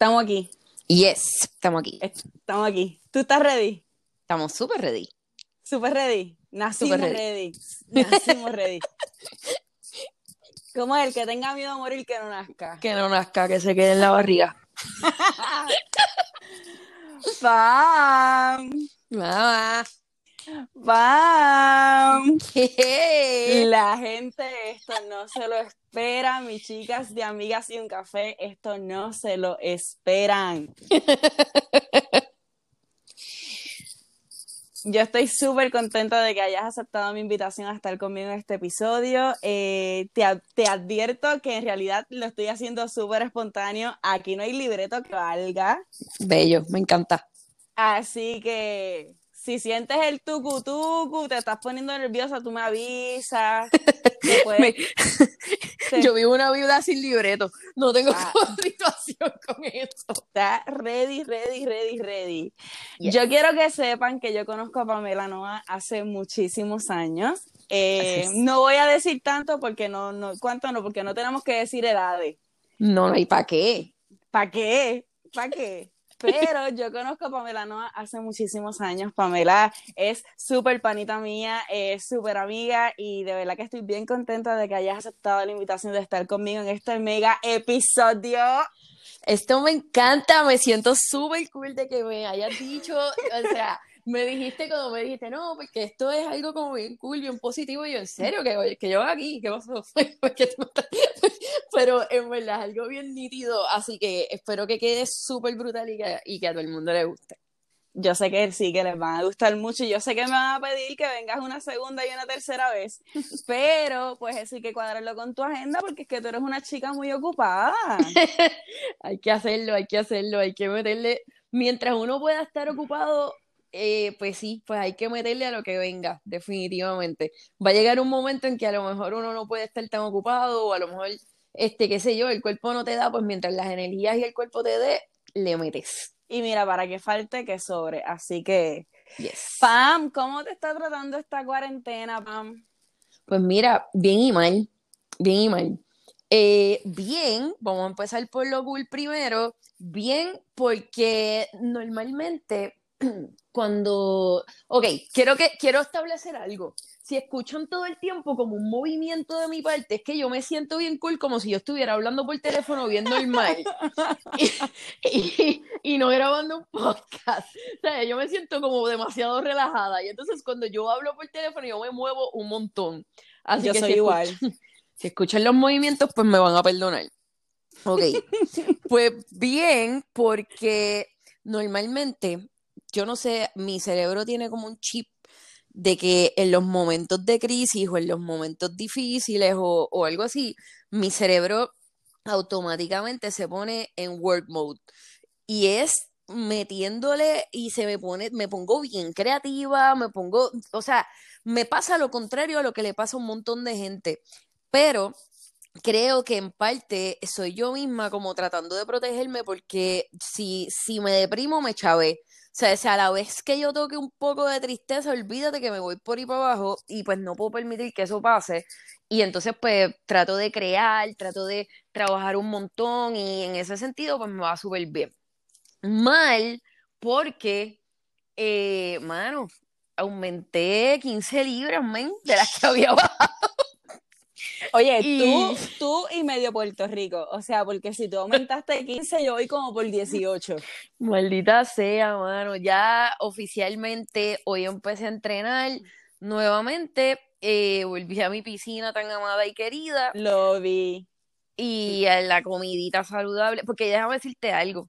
Estamos aquí. Yes, estamos aquí. Estamos aquí. ¿Tú estás ready? Estamos súper ready. ¿Súper ready? Nacimos Súper ready. Nacimos ready. ¿Cómo es el que tenga miedo a morir que no nazca? Que no nazca, que se quede en la barriga. ¡Pam! Mamá. ¡Pam! ¿Qué? La gente esto no se lo espera, mis chicas de amigas y un café, esto no se lo esperan. Yo estoy súper contenta de que hayas aceptado mi invitación a estar conmigo en este episodio. Eh, te, te advierto que en realidad lo estoy haciendo súper espontáneo. Aquí no hay libreto que valga. Bello, me encanta. Así que si sientes el tucu tucu, te estás poniendo nerviosa, tú me avisas. Después, Me- te- Yo vivo una vida sin libreto. No tengo Ah. situación con eso. está ready, ready, ready, ready. Yes. Yo quiero que sepan que yo conozco a Pamela Noa hace muchísimos años. Eh, no voy a decir tanto porque no, no, cuánto no, porque no tenemos que decir edades. No, no hay para qué. ¿Para qué? ¿Para qué? Pero yo conozco a Pamela Noa hace muchísimos años. Pamela es súper panita mía, es súper amiga y de verdad que estoy bien contenta de que hayas aceptado la invitación de estar conmigo en este mega episodio. Esto me encanta, me siento súper cool de que me hayas dicho, o sea, me dijiste cuando me dijiste, no, porque esto es algo como bien cool, bien positivo, y yo, en serio, que, que yo aquí, ¿qué pasó? Pero en verdad es algo bien nítido, así que espero que quede súper brutal y que, y que a todo el mundo le guste. Yo sé que sí, que les van a gustar mucho y yo sé que me van a pedir que vengas una segunda y una tercera vez, pero pues eso hay que cuadrarlo con tu agenda porque es que tú eres una chica muy ocupada. Hay que hacerlo, hay que hacerlo, hay que meterle, mientras uno pueda estar ocupado, eh, pues sí, pues hay que meterle a lo que venga, definitivamente. Va a llegar un momento en que a lo mejor uno no puede estar tan ocupado o a lo mejor, este, qué sé yo, el cuerpo no te da, pues mientras las energías y el cuerpo te dé, le metes. Y mira, para que falte, que sobre. Así que, Yes. Pam, ¿cómo te está tratando esta cuarentena, Pam? Pues mira, bien y mal, bien y mal. Eh, bien, vamos a empezar por lo cool primero. Bien, porque normalmente cuando, ok, quiero que quiero establecer algo. Si escuchan todo el tiempo como un movimiento de mi parte, es que yo me siento bien cool como si yo estuviera hablando por teléfono bien normal y, y- y no grabando un podcast. O sea, yo me siento como demasiado relajada y entonces cuando yo hablo por teléfono yo me muevo un montón. Así Yo que soy si igual. escuchan- si escuchan los movimientos, pues me van a perdonar. Ok, pues bien, porque normalmente, yo no sé, mi cerebro tiene como un chip de que en los momentos de crisis o en los momentos difíciles o, algo así, mi cerebro automáticamente se pone en work mode y es metiéndole y se me pone, me pongo bien creativa, me pongo, o sea, me pasa lo contrario a lo que le pasa a un montón de gente, pero creo que en parte soy yo misma como tratando de protegerme porque si, si me deprimo me chavé. O sea, sea, a la vez que yo toque un poco de tristeza, olvídate que me voy por ahí para abajo y pues no puedo permitir que eso pase. Y entonces pues trato de crear, trato de trabajar un montón y en ese sentido pues me va súper bien. Mal porque, eh, mano, aumenté 15 libras, men, de las que había bajado. Oye, Y- tú, tú y medio Puerto Rico. O sea, porque si tú aumentaste 15, yo voy como por 18. Maldita sea, mano. Ya oficialmente hoy empecé a entrenar nuevamente. eh, volví a mi piscina tan amada y querida Lo vi. y a la comidita saludable. Porque déjame decirte algo.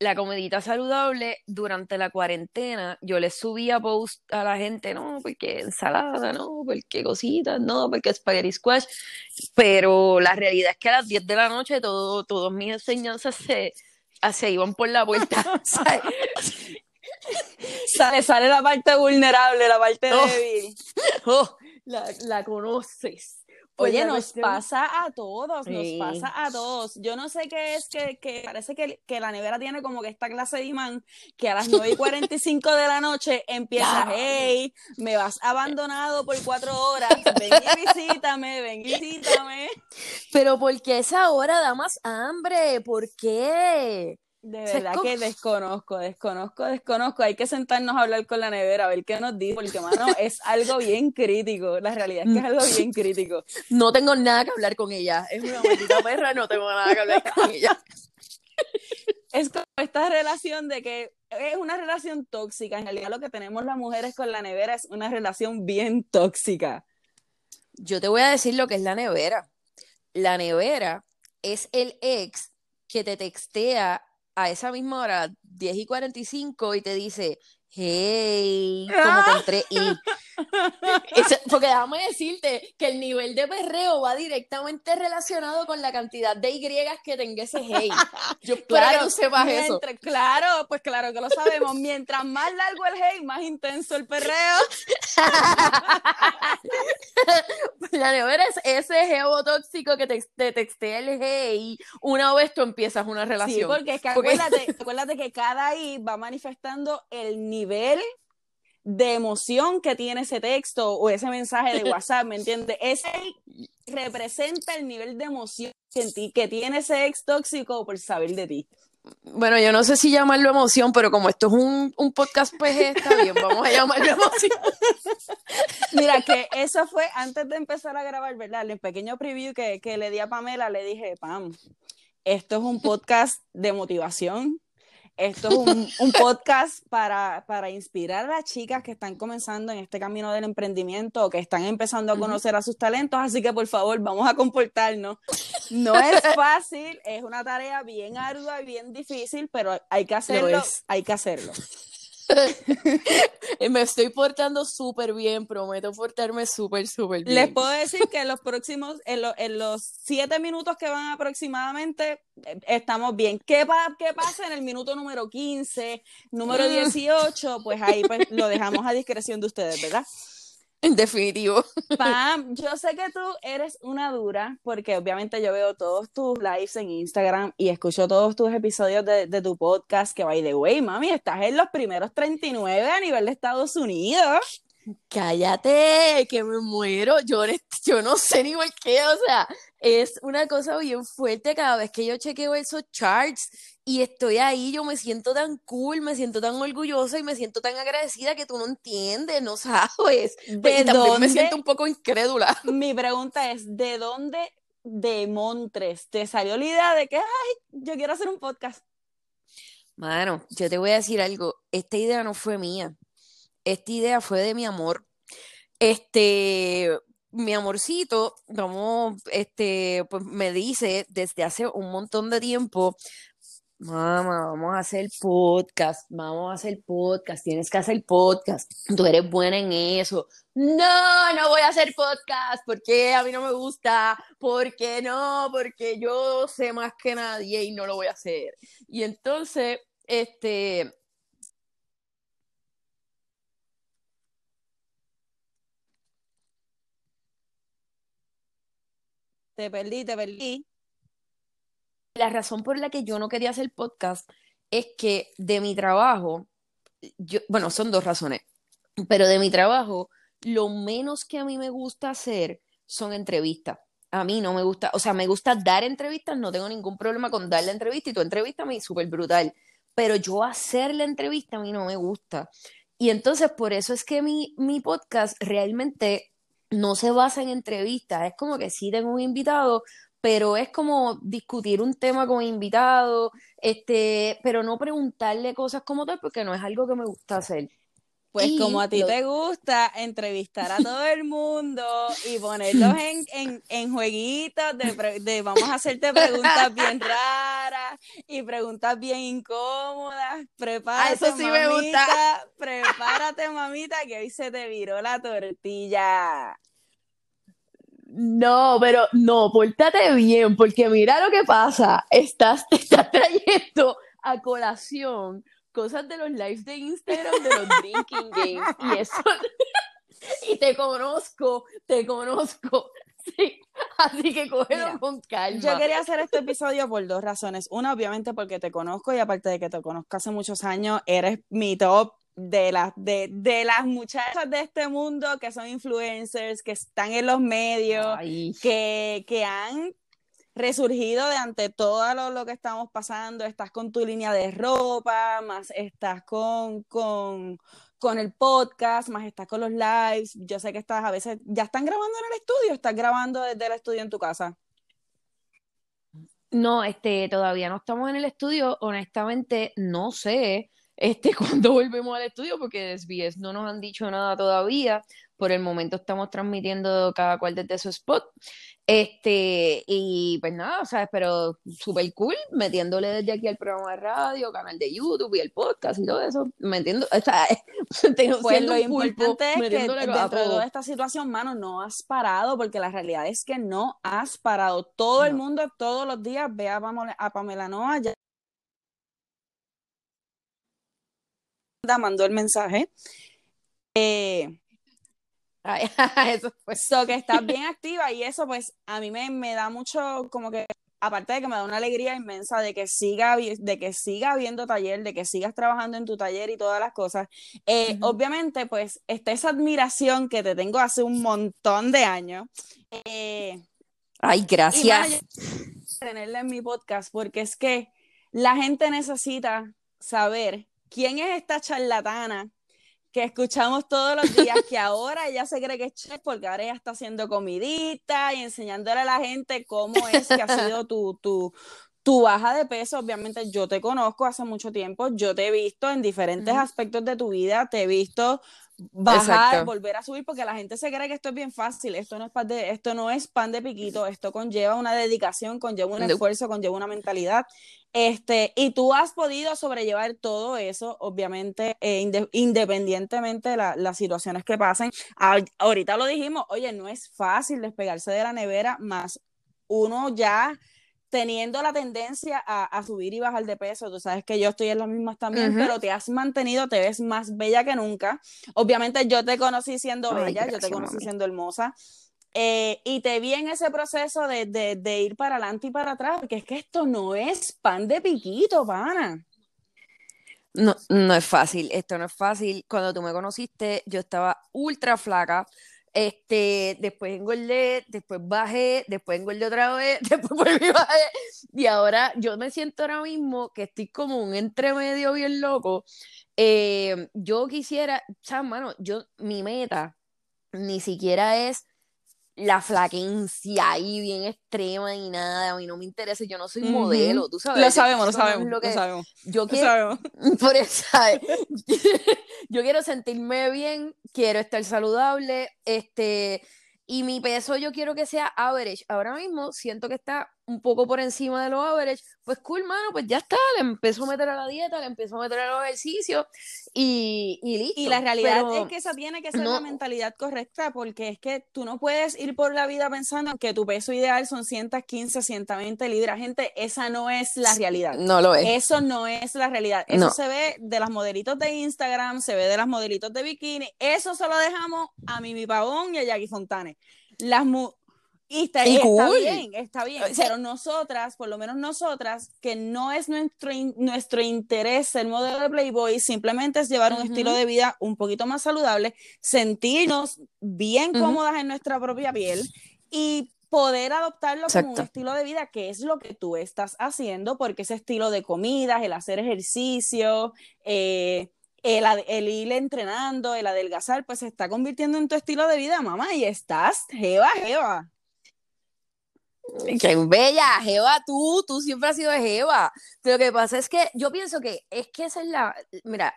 La comidita saludable durante la cuarentena, yo le subía post a la gente, no, porque ensalada, no, porque cositas, no, porque spaghetti squash. Pero la realidad es que a las 10 de la noche todo, todas mis enseñanzas se, se iban por la puerta. Sale, sale la parte vulnerable, la parte Oh. débil. Oh, la, la conoces. Pues Oye, nos cuestión- pasa a todos, nos pasa a todos. Yo no sé qué es que, que parece que, que la nevera tiene como que esta clase de imán que a las 9 y 45 de la noche empieza, Ya. hey, me vas abandonado por cuatro horas, ven y visítame, ven y visítame. Pero ¿por qué esa hora da más hambre? ¿Por qué? De verdad que desconozco, desconozco, desconozco. Hay que sentarnos a hablar con la nevera, a ver qué nos dice, porque, mano, es algo bien crítico. La realidad es que es algo bien crítico. No tengo nada que hablar con ella. Es una maldita perra, no tengo nada que hablar con ella. Es como esta relación de que es una relación tóxica. En realidad, lo que tenemos las mujeres con la nevera es una relación bien tóxica. Yo te voy a decir lo que es la nevera. La nevera es el ex que te textea a esa misma hora, 10 y 45, y te dice, hey, como te entré y... porque déjame decirte que el nivel de perreo va directamente relacionado con la cantidad de Y que tenga ese hey. Yo claro, que tú sepas eso. Claro, pues claro que lo sabemos. Mientras más largo el hey, más intenso el perreo. la nevera es ese geo tóxico que te, te textea el hey. Una vez tú empiezas una relación. Sí, porque es que Acuérdate, acuérdate que cada I va manifestando el nivel de emoción que tiene ese texto o ese mensaje de WhatsApp, ¿me entiendes? Ese representa el nivel de emoción que, tiene ese ex tóxico por saber de ti. Bueno, yo no sé si llamarlo emoción, pero como esto es un, podcast PG, está bien, vamos a llamarlo emoción. Mira, que eso fue antes de empezar a grabar, ¿verdad? El pequeño preview que, que le di a Pamela, le dije, Pam, esto es un podcast de motivación, esto es un, podcast para, para, inspirar a las chicas que están comenzando en este camino del emprendimiento o que están empezando a conocer a sus talentos, así que por favor vamos a comportarnos. No es fácil, es una tarea bien ardua y bien difícil, pero hay que hacerlo, hay que hacerlo. Me estoy portando súper bien, prometo portarme súper, súper bien. Les puedo decir que en los próximos, en, los siete minutos que van aproximadamente, eh, estamos bien. ¿Qué, ¿Qué pasa en el minuto número 15, número 18? Pues ahí pues, lo dejamos a discreción de ustedes, ¿verdad? En definitivo. Pam, yo sé que tú eres una dura, porque obviamente yo veo todos tus lives en Instagram y escucho todos tus episodios de, tu podcast, que by the way, mami, estás en los primeros 39 a nivel de Estados Unidos. Cállate, que me muero. Yo, yo no sé ni por qué, o sea, es una cosa bien fuerte cada vez que yo chequeo esos charts y estoy ahí, yo me siento tan cool, me siento tan orgullosa y me siento tan agradecida que tú no entiendes, no sabes. ¿De dónde? me siento un poco incrédula. Mi pregunta es, ¿de dónde de Montres te salió la idea de que, ay, yo quiero hacer un podcast? Mano, yo te voy a decir algo, esta idea no fue mía esta idea fue de mi amor. Este, mi amorcito, vamos, este, pues me dice desde hace un montón de tiempo, mamá, vamos a hacer podcast, vamos a hacer podcast, tienes que hacer podcast, tú eres buena en eso. No, no voy a hacer podcast, porque a mí no me gusta, porque no, porque yo sé más que nadie y no lo voy a hacer. Y entonces, este, Te perdí, te perdí. La razón por la que yo no quería hacer podcast es que de mi trabajo, yo, bueno, son dos razones, pero de mi trabajo, lo menos que a mí me gusta hacer son entrevistas. A mí no me gusta, o sea, me gusta dar entrevistas, no tengo ningún problema con dar la entrevista y tu entrevista a mí súper brutal, pero yo hacer la entrevista a mí no me gusta. Y entonces por eso es que mi, mi podcast realmente no se basa en entrevistas, es como que sí tengo un invitado, pero es como discutir un tema con invitado, este, pero no preguntarle cosas como tal, porque no es algo que me gusta hacer. Pues como a ti te gusta entrevistar a todo el mundo y ponerlos en, en, en jueguitos de, de, vamos a hacerte preguntas bien raras y preguntas bien incómodas. Prepárate, eso sí mamita, me gusta. prepárate, mamita, que hoy se te viró la tortilla. No, pero no, pórtate bien, porque mira lo que pasa. Estás, estás trayendo a colación cosas de los lives de Instagram de los drinking games y eso y te conozco, te conozco. Sí, así que cógelo con calma. Yo quería hacer este episodio por dos razones. Una, obviamente, porque te conozco y aparte de que te conozco hace muchos años, eres mi top de las, de, de, las muchachas de este mundo que son influencers, que están en los medios, que, que han resurgido de ante todo lo, lo, que estamos pasando, estás con tu línea de ropa, más estás con, con, con el podcast, más estás con los lives, yo sé que estás a veces, ¿ya están grabando en el estudio? ¿Estás grabando desde el estudio en tu casa? No, este, todavía no estamos en el estudio, honestamente no sé este, cuándo volvemos al estudio porque no nos han dicho nada todavía, por el momento estamos transmitiendo cada cual desde su spot. Este, y pues nada, o sea, pero súper cool, metiéndole desde aquí al programa de radio, canal de YouTube y el podcast y todo eso, metiendo, o sea, pues lo importante es que dentro de toda esta situación, mano, no has parado, porque la realidad es que no has parado. Todo el mundo todos los días ve a Pamela, a Pamela Noa, ya mandó el mensaje. Eh, eso pues. So que estás bien activa y eso pues a mí me, me, da mucho como que aparte de que me da una alegría inmensa de que siga de que siga habiendo taller, de que sigas trabajando en tu taller y todas las cosas. Eh, obviamente pues está esa admiración que te tengo hace un montón de años. Eh, Ay, gracias. Tenerla en mi podcast porque es que la gente necesita saber quién es esta charlatana que escuchamos todos los días, que ahora ella se cree que es chef porque ahora ella está haciendo comidita y enseñándole a la gente cómo es que ha sido tu, tu, tu baja de peso. Obviamente yo te conozco hace mucho tiempo, yo te he visto en diferentes aspectos de tu vida, te he visto bajar, volver a subir, porque la gente se cree que esto es bien fácil, esto no es pan de, esto no es pan de piquito, esto conlleva una dedicación, conlleva un esfuerzo, conlleva una mentalidad, este, y tú has podido sobrellevar todo eso, obviamente, eh, independientemente de las situaciones que pasen. ahorita lo dijimos, oye, no es fácil despegarse de la nevera, más uno ya teniendo la tendencia a, subir y bajar de peso, tú sabes que yo estoy en las mismas también, pero te has mantenido, te ves más bella que nunca. Obviamente yo te conocí siendo bella, yo te conocí siendo hermosa. Eh, y te vi en ese proceso de, de, ir para adelante y para atrás, porque es que esto no es pan de piquito, pana. No, no es fácil, esto no es fácil. Cuando tú me conociste, yo estaba ultra flaca, este, después engordé, después bajé, después engordé otra vez, después volví a bajar. Y ahora yo me siento ahora mismo que estoy como un entremedio bien loco. Eh, yo quisiera, o mano, yo, mi meta ni siquiera es la flaquencia ahí bien extrema y nada, a mí no me interesa, yo no soy modelo, tú sabes. Lo sabemos, lo sabemos, lo, sabemos. Yo quiero, por eso, yo quiero sentirme bien, quiero estar saludable, este, y mi peso yo quiero que sea average. Ahora mismo siento que está un poco por encima de lo average, pues cool, mano, pues ya está, le empezó a meter a la dieta, le empezó a meter a los ejercicios y, y listo. Y la realidad es que esa tiene que ser la mentalidad correcta, porque es que tú no puedes ir por la vida pensando que tu peso ideal son 115, 120 libras. Gente, esa no es la realidad. No lo es. Eso no es la realidad. Eso se ve de las modelitos de Instagram, se ve de las modelitos de bikini. Eso se lo dejamos a Mimi Pavón y a Jackie Fontane. Las, y está, bien, está bien, pero nosotras, por lo menos nosotras, que no es nuestro, nuestro interés el modelo de Playboy, simplemente es llevar un estilo de vida un poquito más saludable, sentirnos bien cómodas en nuestra propia piel y poder adoptarlo como un estilo de vida, que es lo que tú estás haciendo, porque ese estilo de comidas, el hacer ejercicio, eh, el, el, ir entrenando, el adelgazar, pues se está convirtiendo en tu estilo de vida, mamá, y estás jeva, jeva. Qué bella, Jeva, tú, tú siempre has sido Jeva. Lo que pasa es que yo pienso que es que esa es la. Mira,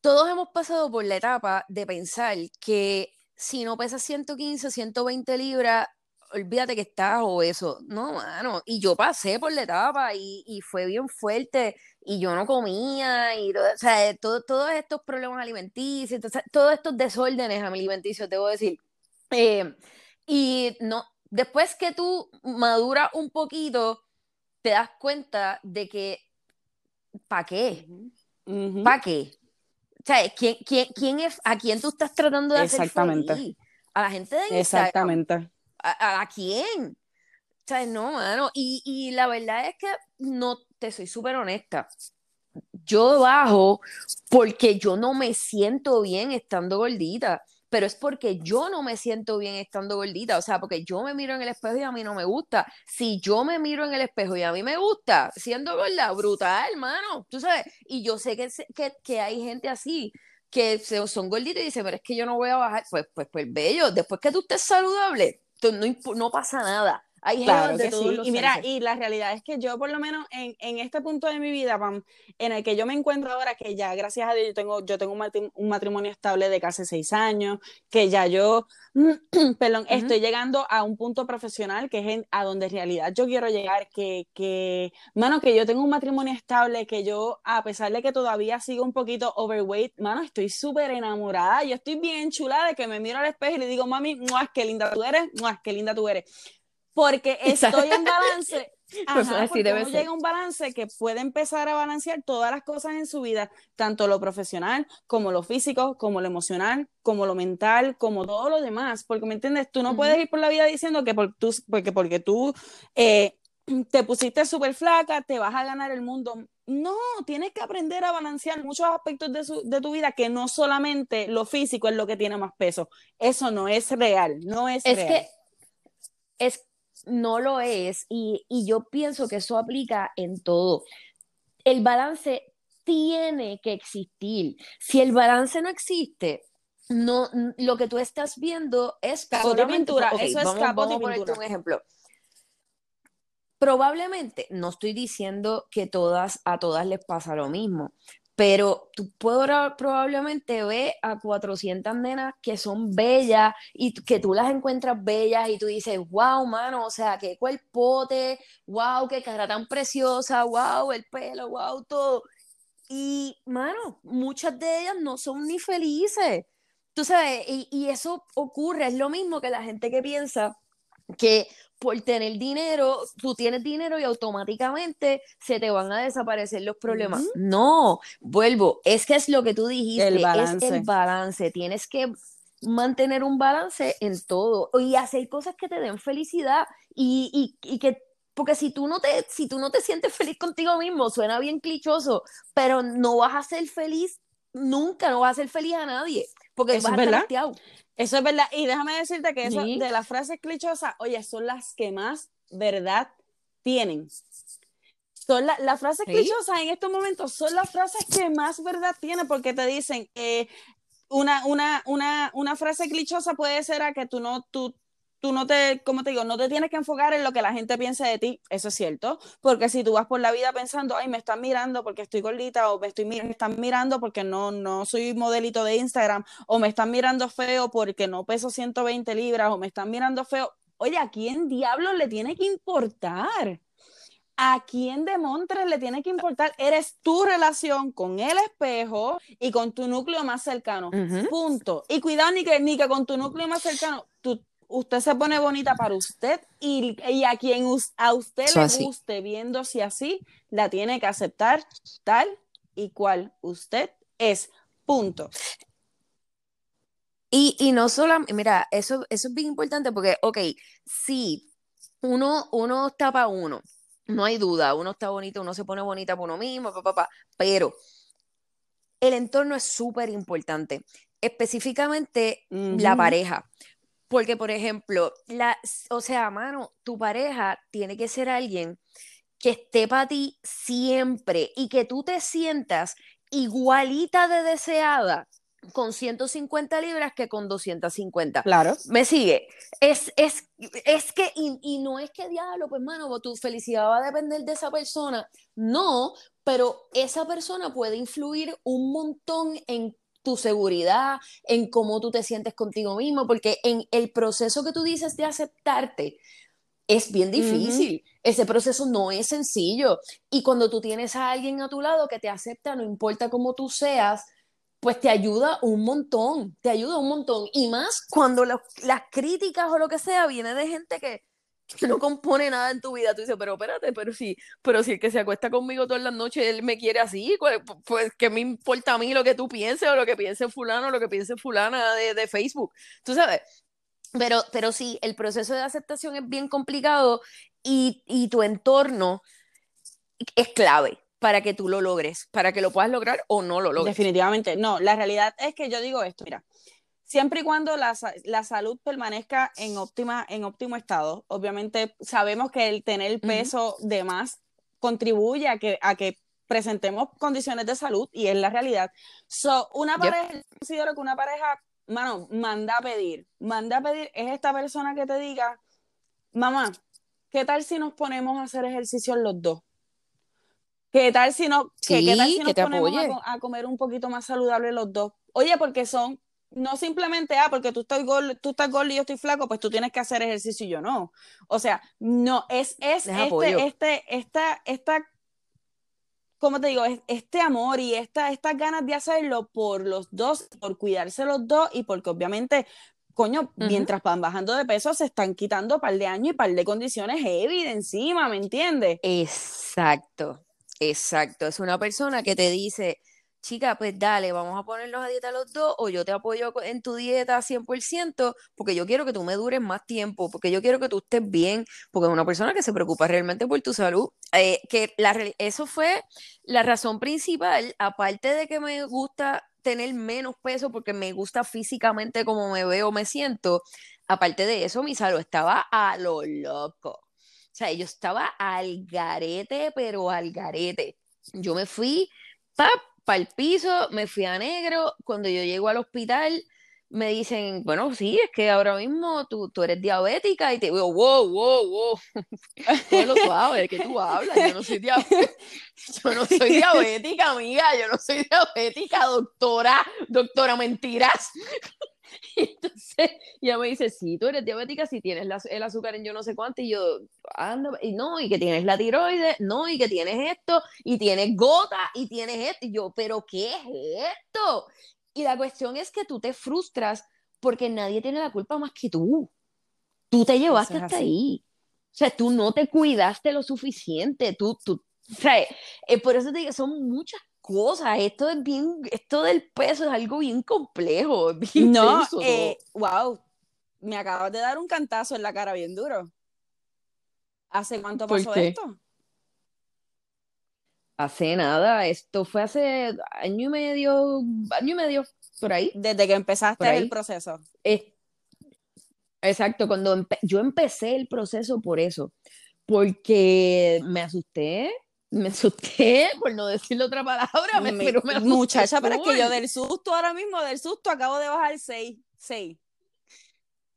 todos hemos pasado por la etapa de pensar que si no pesas 115, 120 libras, olvídate que estás obeso. No, mano. Y yo pasé por la etapa y, y fue bien fuerte y yo no comía y todo, o sea, todos estos problemas alimenticios, todos estos desórdenes alimenticios, debo decir. Eh, y no, después que tú maduras un poquito, te das cuenta de que, ¿para qué? ¿Para qué? O sea, ¿quién, quién, quién es, ¿a quién tú estás tratando de hacer feliz? A la gente de Instagram. Exactamente. ¿A, a quién? O sea, no, mano. Y, y la verdad es que no, te soy súper honesta. Yo bajo porque yo no me siento bien estando gordita pero es porque yo no me siento bien estando gordita, o sea, porque yo me miro en el espejo y a mí no me gusta. Si yo me miro en el espejo y a mí me gusta, siendo gorda, brutal, hermano, tú sabes, y yo sé que, que, que hay gente así que son gorditos y dicen, pero es que yo no voy a bajar, pues, pues, pues bello, después que tú estés saludable, no, no pasa nada hay claro de sí. y mira, y la realidad es que yo por lo menos en, en, este punto de mi vida, Pam, en el que yo me encuentro ahora, que ya gracias a Dios yo tengo, yo tengo un, matrimonio estable de casi seis años, que ya yo, perdón, estoy llegando a un punto profesional que es a donde en realidad yo quiero llegar, que, que, mano, que yo tengo un matrimonio estable, que yo, a pesar de que todavía sigo un poquito overweight, mano, estoy súper enamorada, yo estoy bien chula de que me miro al espejo y le digo, mami, muas, qué linda tú eres, muas, qué linda tú eres porque estoy en balance. Pues ajá, porque debe llega a un balance que puede empezar a balancear todas las cosas en su vida, tanto lo profesional, como lo físico, como lo emocional, como lo mental, como todo lo demás. Porque, ¿me entiendes? Tú no puedes ir por la vida diciendo que por tú, porque, porque tú eh, te pusiste súper flaca, te vas a ganar el mundo. No, tienes que aprender a balancear muchos aspectos de, su, de, tu vida que no solamente lo físico es lo que tiene más peso. Eso no es real, no es, es real. Que, es no lo es y, yo pienso que eso aplica en todo. El balance tiene que existir. Si el balance no existe, no, lo que tú estás viendo es capo de pintura. Eso es capo de pintura. un ejemplo. Probablemente, no estoy diciendo que todas a todas les pasa lo mismo, pero tú probablemente ver a 400 nenas que son bellas y que tú las encuentras bellas y tú dices, wow, mano, o sea, qué cuerpote, wow, qué cara tan preciosa, wow, el pelo, wow, todo. Y, mano, muchas de ellas no son ni felices. Tú sabes, y, y eso ocurre, es lo mismo que la gente que piensa que por tener dinero, tú tienes dinero y automáticamente se te van a desaparecer los problemas. No, vuelvo, es que es lo que tú dijiste, el es el balance, tienes que mantener un balance en todo y hacer cosas que te den felicidad y, y, y que porque si tú no te si tú no te sientes feliz contigo mismo suena bien clichoso pero no vas a ser feliz nunca no vas a ser feliz a nadie porque Eso vas a estar eso es verdad. Y déjame decirte que eso de las frases clichosas, oye, son las que más verdad tienen. Son las frases clichosas en estos momentos son las frases que más verdad tienen porque te dicen que una, una, una, una frase clichosa puede ser a que tú no, tú, tú no te, como te digo, no te tienes que enfocar en lo que la gente piensa de ti, eso es cierto, porque si tú vas por la vida pensando, ay, me están mirando porque estoy gordita, o me, estoy, me están mirando porque no, no soy modelito de Instagram, o me están mirando feo porque no peso 120 libras, o me están mirando feo, oye, ¿a quién diablos le tiene que importar? ¿A quién de Montres le tiene que importar? Eres tu relación con el espejo y con tu núcleo más cercano. Punto. Y cuidado ni que, ni que con tu núcleo más cercano, usted se pone bonita para usted y, a quien a usted le guste viéndose así, la tiene que aceptar tal y cual usted es. Punto. Y, y no solo, mira, eso, eso es bien importante porque, ok, sí, uno, uno está para uno, no hay duda, uno está bonito, uno se pone bonita por uno mismo, papá, pero el entorno es súper importante, específicamente la pareja. Porque, por ejemplo, la, o sea, mano, tu pareja tiene que ser alguien que esté para ti siempre y que tú te sientas igualita de deseada con 150 libras que con 250. Claro. ¿Me sigue? Es, es, es que, y, y, no es que diablo, pues, mano, tu felicidad va a depender de esa persona. No, pero esa persona puede influir un montón en tu seguridad, en cómo tú te sientes contigo mismo, porque en el proceso que tú dices de aceptarte es bien difícil. Ese proceso no es sencillo. Y cuando tú tienes a alguien a tu lado que te acepta, no importa cómo tú seas, pues te ayuda un montón, te ayuda un montón. Y más cuando las críticas o lo que sea viene de gente que, no compone nada en tu vida. Tú dices, pero espérate, pero si, pero si el que se acuesta conmigo todas las noches, él me quiere así, pues, pues ¿qué me importa a mí lo que tú pienses o lo que piense fulano o lo que piense fulana de, de Facebook? Tú sabes. Pero, pero sí, el proceso de aceptación es bien complicado y, y tu entorno es clave para que tú lo logres, para que lo puedas lograr o no lo logres. Definitivamente, no, la realidad es que yo digo esto, mira, siempre y cuando la, la, salud permanezca en, óptima, en óptimo estado. Obviamente sabemos que el tener peso de más contribuye a que, a que presentemos condiciones de salud y es la realidad. So, una pareja, considero que una pareja, mano, manda a pedir. Manda a pedir es esta persona que te diga, mamá, ¿qué tal si nos ponemos a hacer ejercicio los dos? ¿Qué tal si, no, ¿qué tal si nos ponemos a, comer un poquito más saludable los dos? Oye, porque son, no simplemente, ah, porque tú estás gordo, tú estás gordo y yo estoy flaco, pues tú tienes que hacer ejercicio y yo no. O sea, no, es, es este, este, esta, esta, ¿cómo te digo? Este amor y esta, estas ganas de hacerlo por los dos, por cuidarse los dos y porque obviamente coño, mientras van bajando de peso, se están quitando par de años y par de condiciones heavy de encima, ¿me entiendes? Exacto. Exacto, es una persona que te dice, chica, pues dale, vamos a ponernos a dieta los dos, o yo te apoyo en tu dieta 100%, porque yo quiero que tú me dures más tiempo, porque yo quiero que tú estés bien, porque es una persona que se preocupa realmente por tu salud. Eh, que eso fue la razón principal, aparte de que me gusta tener menos peso porque me gusta físicamente como me veo, me siento, aparte de eso, mi salud estaba a lo loco. O sea, yo estaba al garete, pero al garete. Yo me fui para el piso, me fui a negro. Cuando yo llego al hospital, me dicen, bueno, sí, es que ahora mismo tú, tú eres diabética y te digo, wow, wow, wow. Tú lo que tú hablas, yo no soy. Yo no soy diabética, amiga, yo no soy diabética, doctora, doctora, mentiras. Y entonces ella me dice, sí, tú eres diabética si tienes el azúcar en yo no sé cuánto. Y yo, anda, y no, y que tienes la tiroides, no, y que tienes esto, y tienes gota, y tienes esto. Y yo, pero ¿qué es esto? Y la cuestión es que tú te frustras porque nadie tiene la culpa más que tú. Tú te llevaste hasta ahí. O sea, tú no te cuidaste lo suficiente. Tú, tú, o sea, eh, por eso te digo, son muchas cosas. Esto es bien, esto del peso es algo bien complejo. no, eh, wow, me acabas de dar un cantazo en la cara bien duro. ¿Hace cuánto pasó esto? Hace nada, esto fue hace año y medio, año y medio, por ahí. Desde que empezaste el proceso. exacto, cuando yo empecé el proceso por eso, porque me asusté, me asusté, por no decirle otra palabra, me, pero me Muchacha, pero es que yo del susto ahora mismo, del susto, acabo de bajar 6. 6.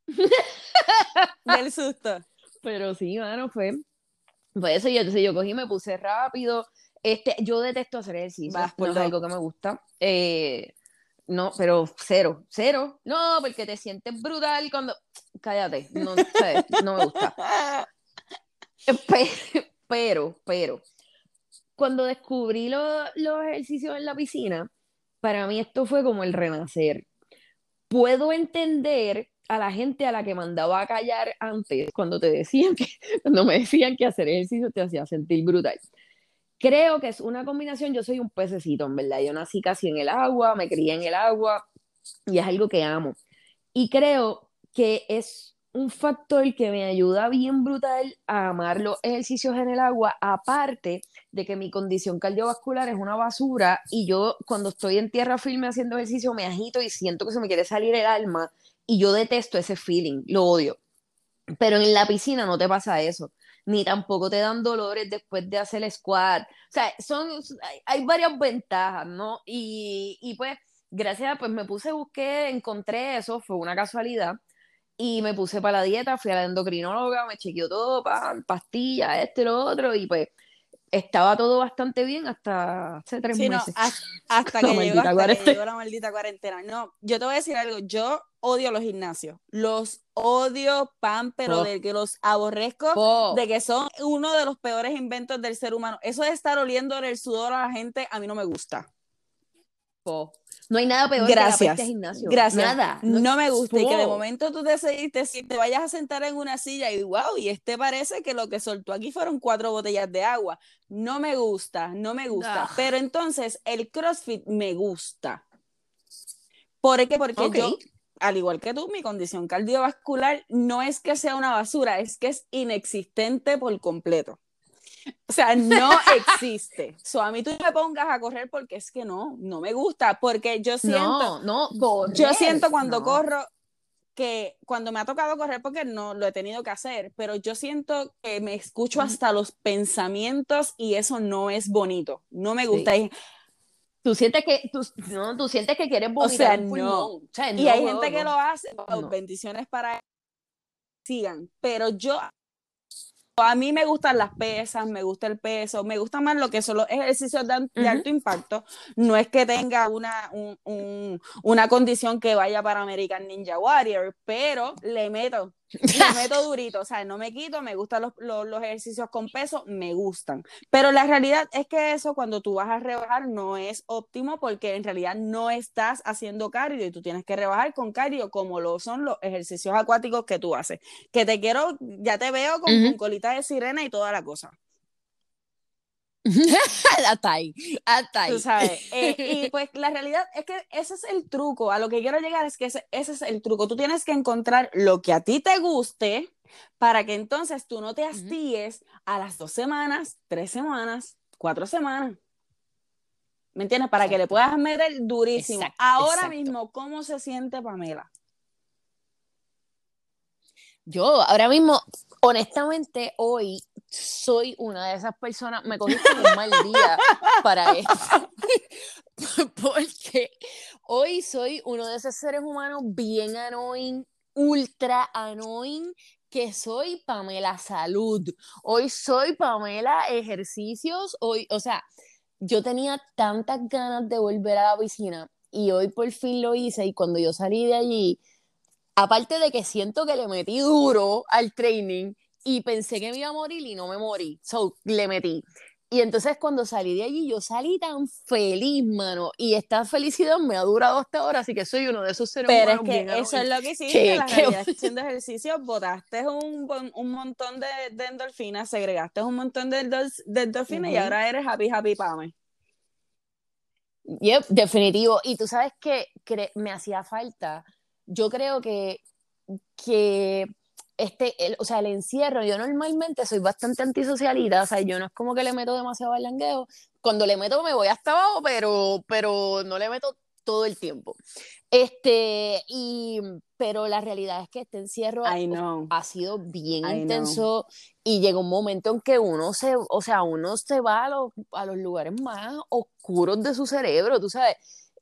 del susto. Pero sí, mano, fue. Fue eso, yo, entonces yo cogí, me puse rápido. Este, yo detesto hacer ejercicio, no es algo que me gusta. Eh, no, pero cero, cero. No, porque te sientes brutal cuando. Cállate, no, no me gusta. Pero, pero, cuando descubrí los ejercicios en la piscina, para mí esto fue como el renacer. Puedo entender a la gente a la que mandaba a callar antes, cuando te decían que, cuando me decían que hacer ejercicio te hacía sentir brutal. Creo que es una combinación, yo soy un pececito, en verdad, yo nací casi en el agua, me crié en el agua y es algo que amo. Y creo que es un factor que me ayuda bien brutal a amar los ejercicios en el agua, aparte de que mi condición cardiovascular es una basura y yo cuando estoy en tierra firme haciendo ejercicio me agito y siento que se me quiere salir el alma y yo detesto ese feeling, lo odio. Pero en la piscina no te pasa eso, ni tampoco te dan dolores después de hacer el squat. O sea, son, hay, varias ventajas, ¿no? Y, y pues, gracias, pues me puse, busqué, encontré eso, fue una casualidad y me puse para la dieta, fui a la endocrinóloga, me chequeó todo, pan, pastillas, este, lo otro, y pues estaba todo bastante bien hasta hace tres meses. hasta, que, llegó, la maldita cuarentena. No, yo te voy a decir algo, yo odio los gimnasios, los odio, pan, pero de que los aborrezco, de que son uno de los peores inventos del ser humano. Eso de estar oliendo el sudor a la gente, a mí no me gusta. No hay nada peor Gracias. que la gimnasio. Gracias. Nada. No, me gusta. Y que de momento tú decidiste, si te vayas a sentar en una silla y wow, y este parece que lo que soltó aquí fueron cuatro botellas de agua. No me gusta, no me gusta. Ah. Pero entonces el CrossFit me gusta. ¿Por qué? Porque yo, al igual que tú, mi condición cardiovascular no es que sea una basura, es que es inexistente por completo. O sea, no existe. So, a mí tú me pongas a correr porque es que no, no me gusta, porque yo siento, no, no, yo siento cuando corro que cuando me ha tocado correr, porque no lo he tenido que hacer, pero yo siento que me escucho hasta los pensamientos y eso no es bonito, no me gusta. Tú sientes que, tú, no, tú sientes que quieres vomitar o sea, no. y hay gente que lo hace, bendiciones para sigan, pero yo a mí me gustan las pesas, me gusta el peso, me gusta más lo que son los ejercicios de, alto impacto. No es que tenga una, una condición que vaya para American Ninja Warrior, pero le meto me meto durito, o sea, no me quito, me gustan los, los, ejercicios con peso, me gustan. Pero la realidad es que eso cuando tú vas a rebajar no es óptimo porque en realidad no estás haciendo cardio y tú tienes que rebajar con cardio como lo son los ejercicios acuáticos que tú haces. Que te quiero, ya te veo con, con colita de sirena y toda la cosa. hasta ahí, hasta ahí. Tú sabes. Eh, y pues la realidad es que ese es el truco. A lo que quiero llegar es que ese, es el truco. Tú tienes que encontrar lo que a ti te guste para que entonces tú no te hastíes a las dos semanas, tres semanas, cuatro semanas. ¿Me entiendes? Para que le puedas meter durísimo. Ahora mismo, ¿cómo se siente Pamela? Yo ahora mismo, honestamente, hoy soy una de esas personas, me cogiste un mal día para esto, porque hoy soy uno de esos seres humanos bien annoying, ultra annoying, que soy Pamela Salud. Hoy soy Pamela Ejercicios, hoy, o sea, yo tenía tantas ganas de volver a la piscina y hoy por fin lo hice y cuando yo salí de allí, aparte de que siento que le metí duro al training y pensé que me iba a morir y no me morí, so le metí. Y entonces cuando salí de allí, yo salí tan feliz, mano. Y esta felicidad me ha durado hasta ahora, así que soy uno de esos seres Pero es que eso es lo que hiciste, la realidad haciendo ejercicio, botaste un, un montón de, de, endorfinas, segregaste un montón de, de endorfinas y ahora eres happy, happy, pame. Yep, definitivo. Y tú sabes que me hacía falta yo creo que, que este, el, o sea, el encierro, yo normalmente soy bastante antisocialita, o sea, yo no es como que le meto demasiado al langueo, cuando le meto me voy hasta abajo, pero, pero no le meto todo el tiempo. Este, y, pero la realidad es que este encierro ha sido bien intenso y llega un momento en que uno se, o sea, uno se va a, a los lugares más oscuros de su cerebro, tú sabes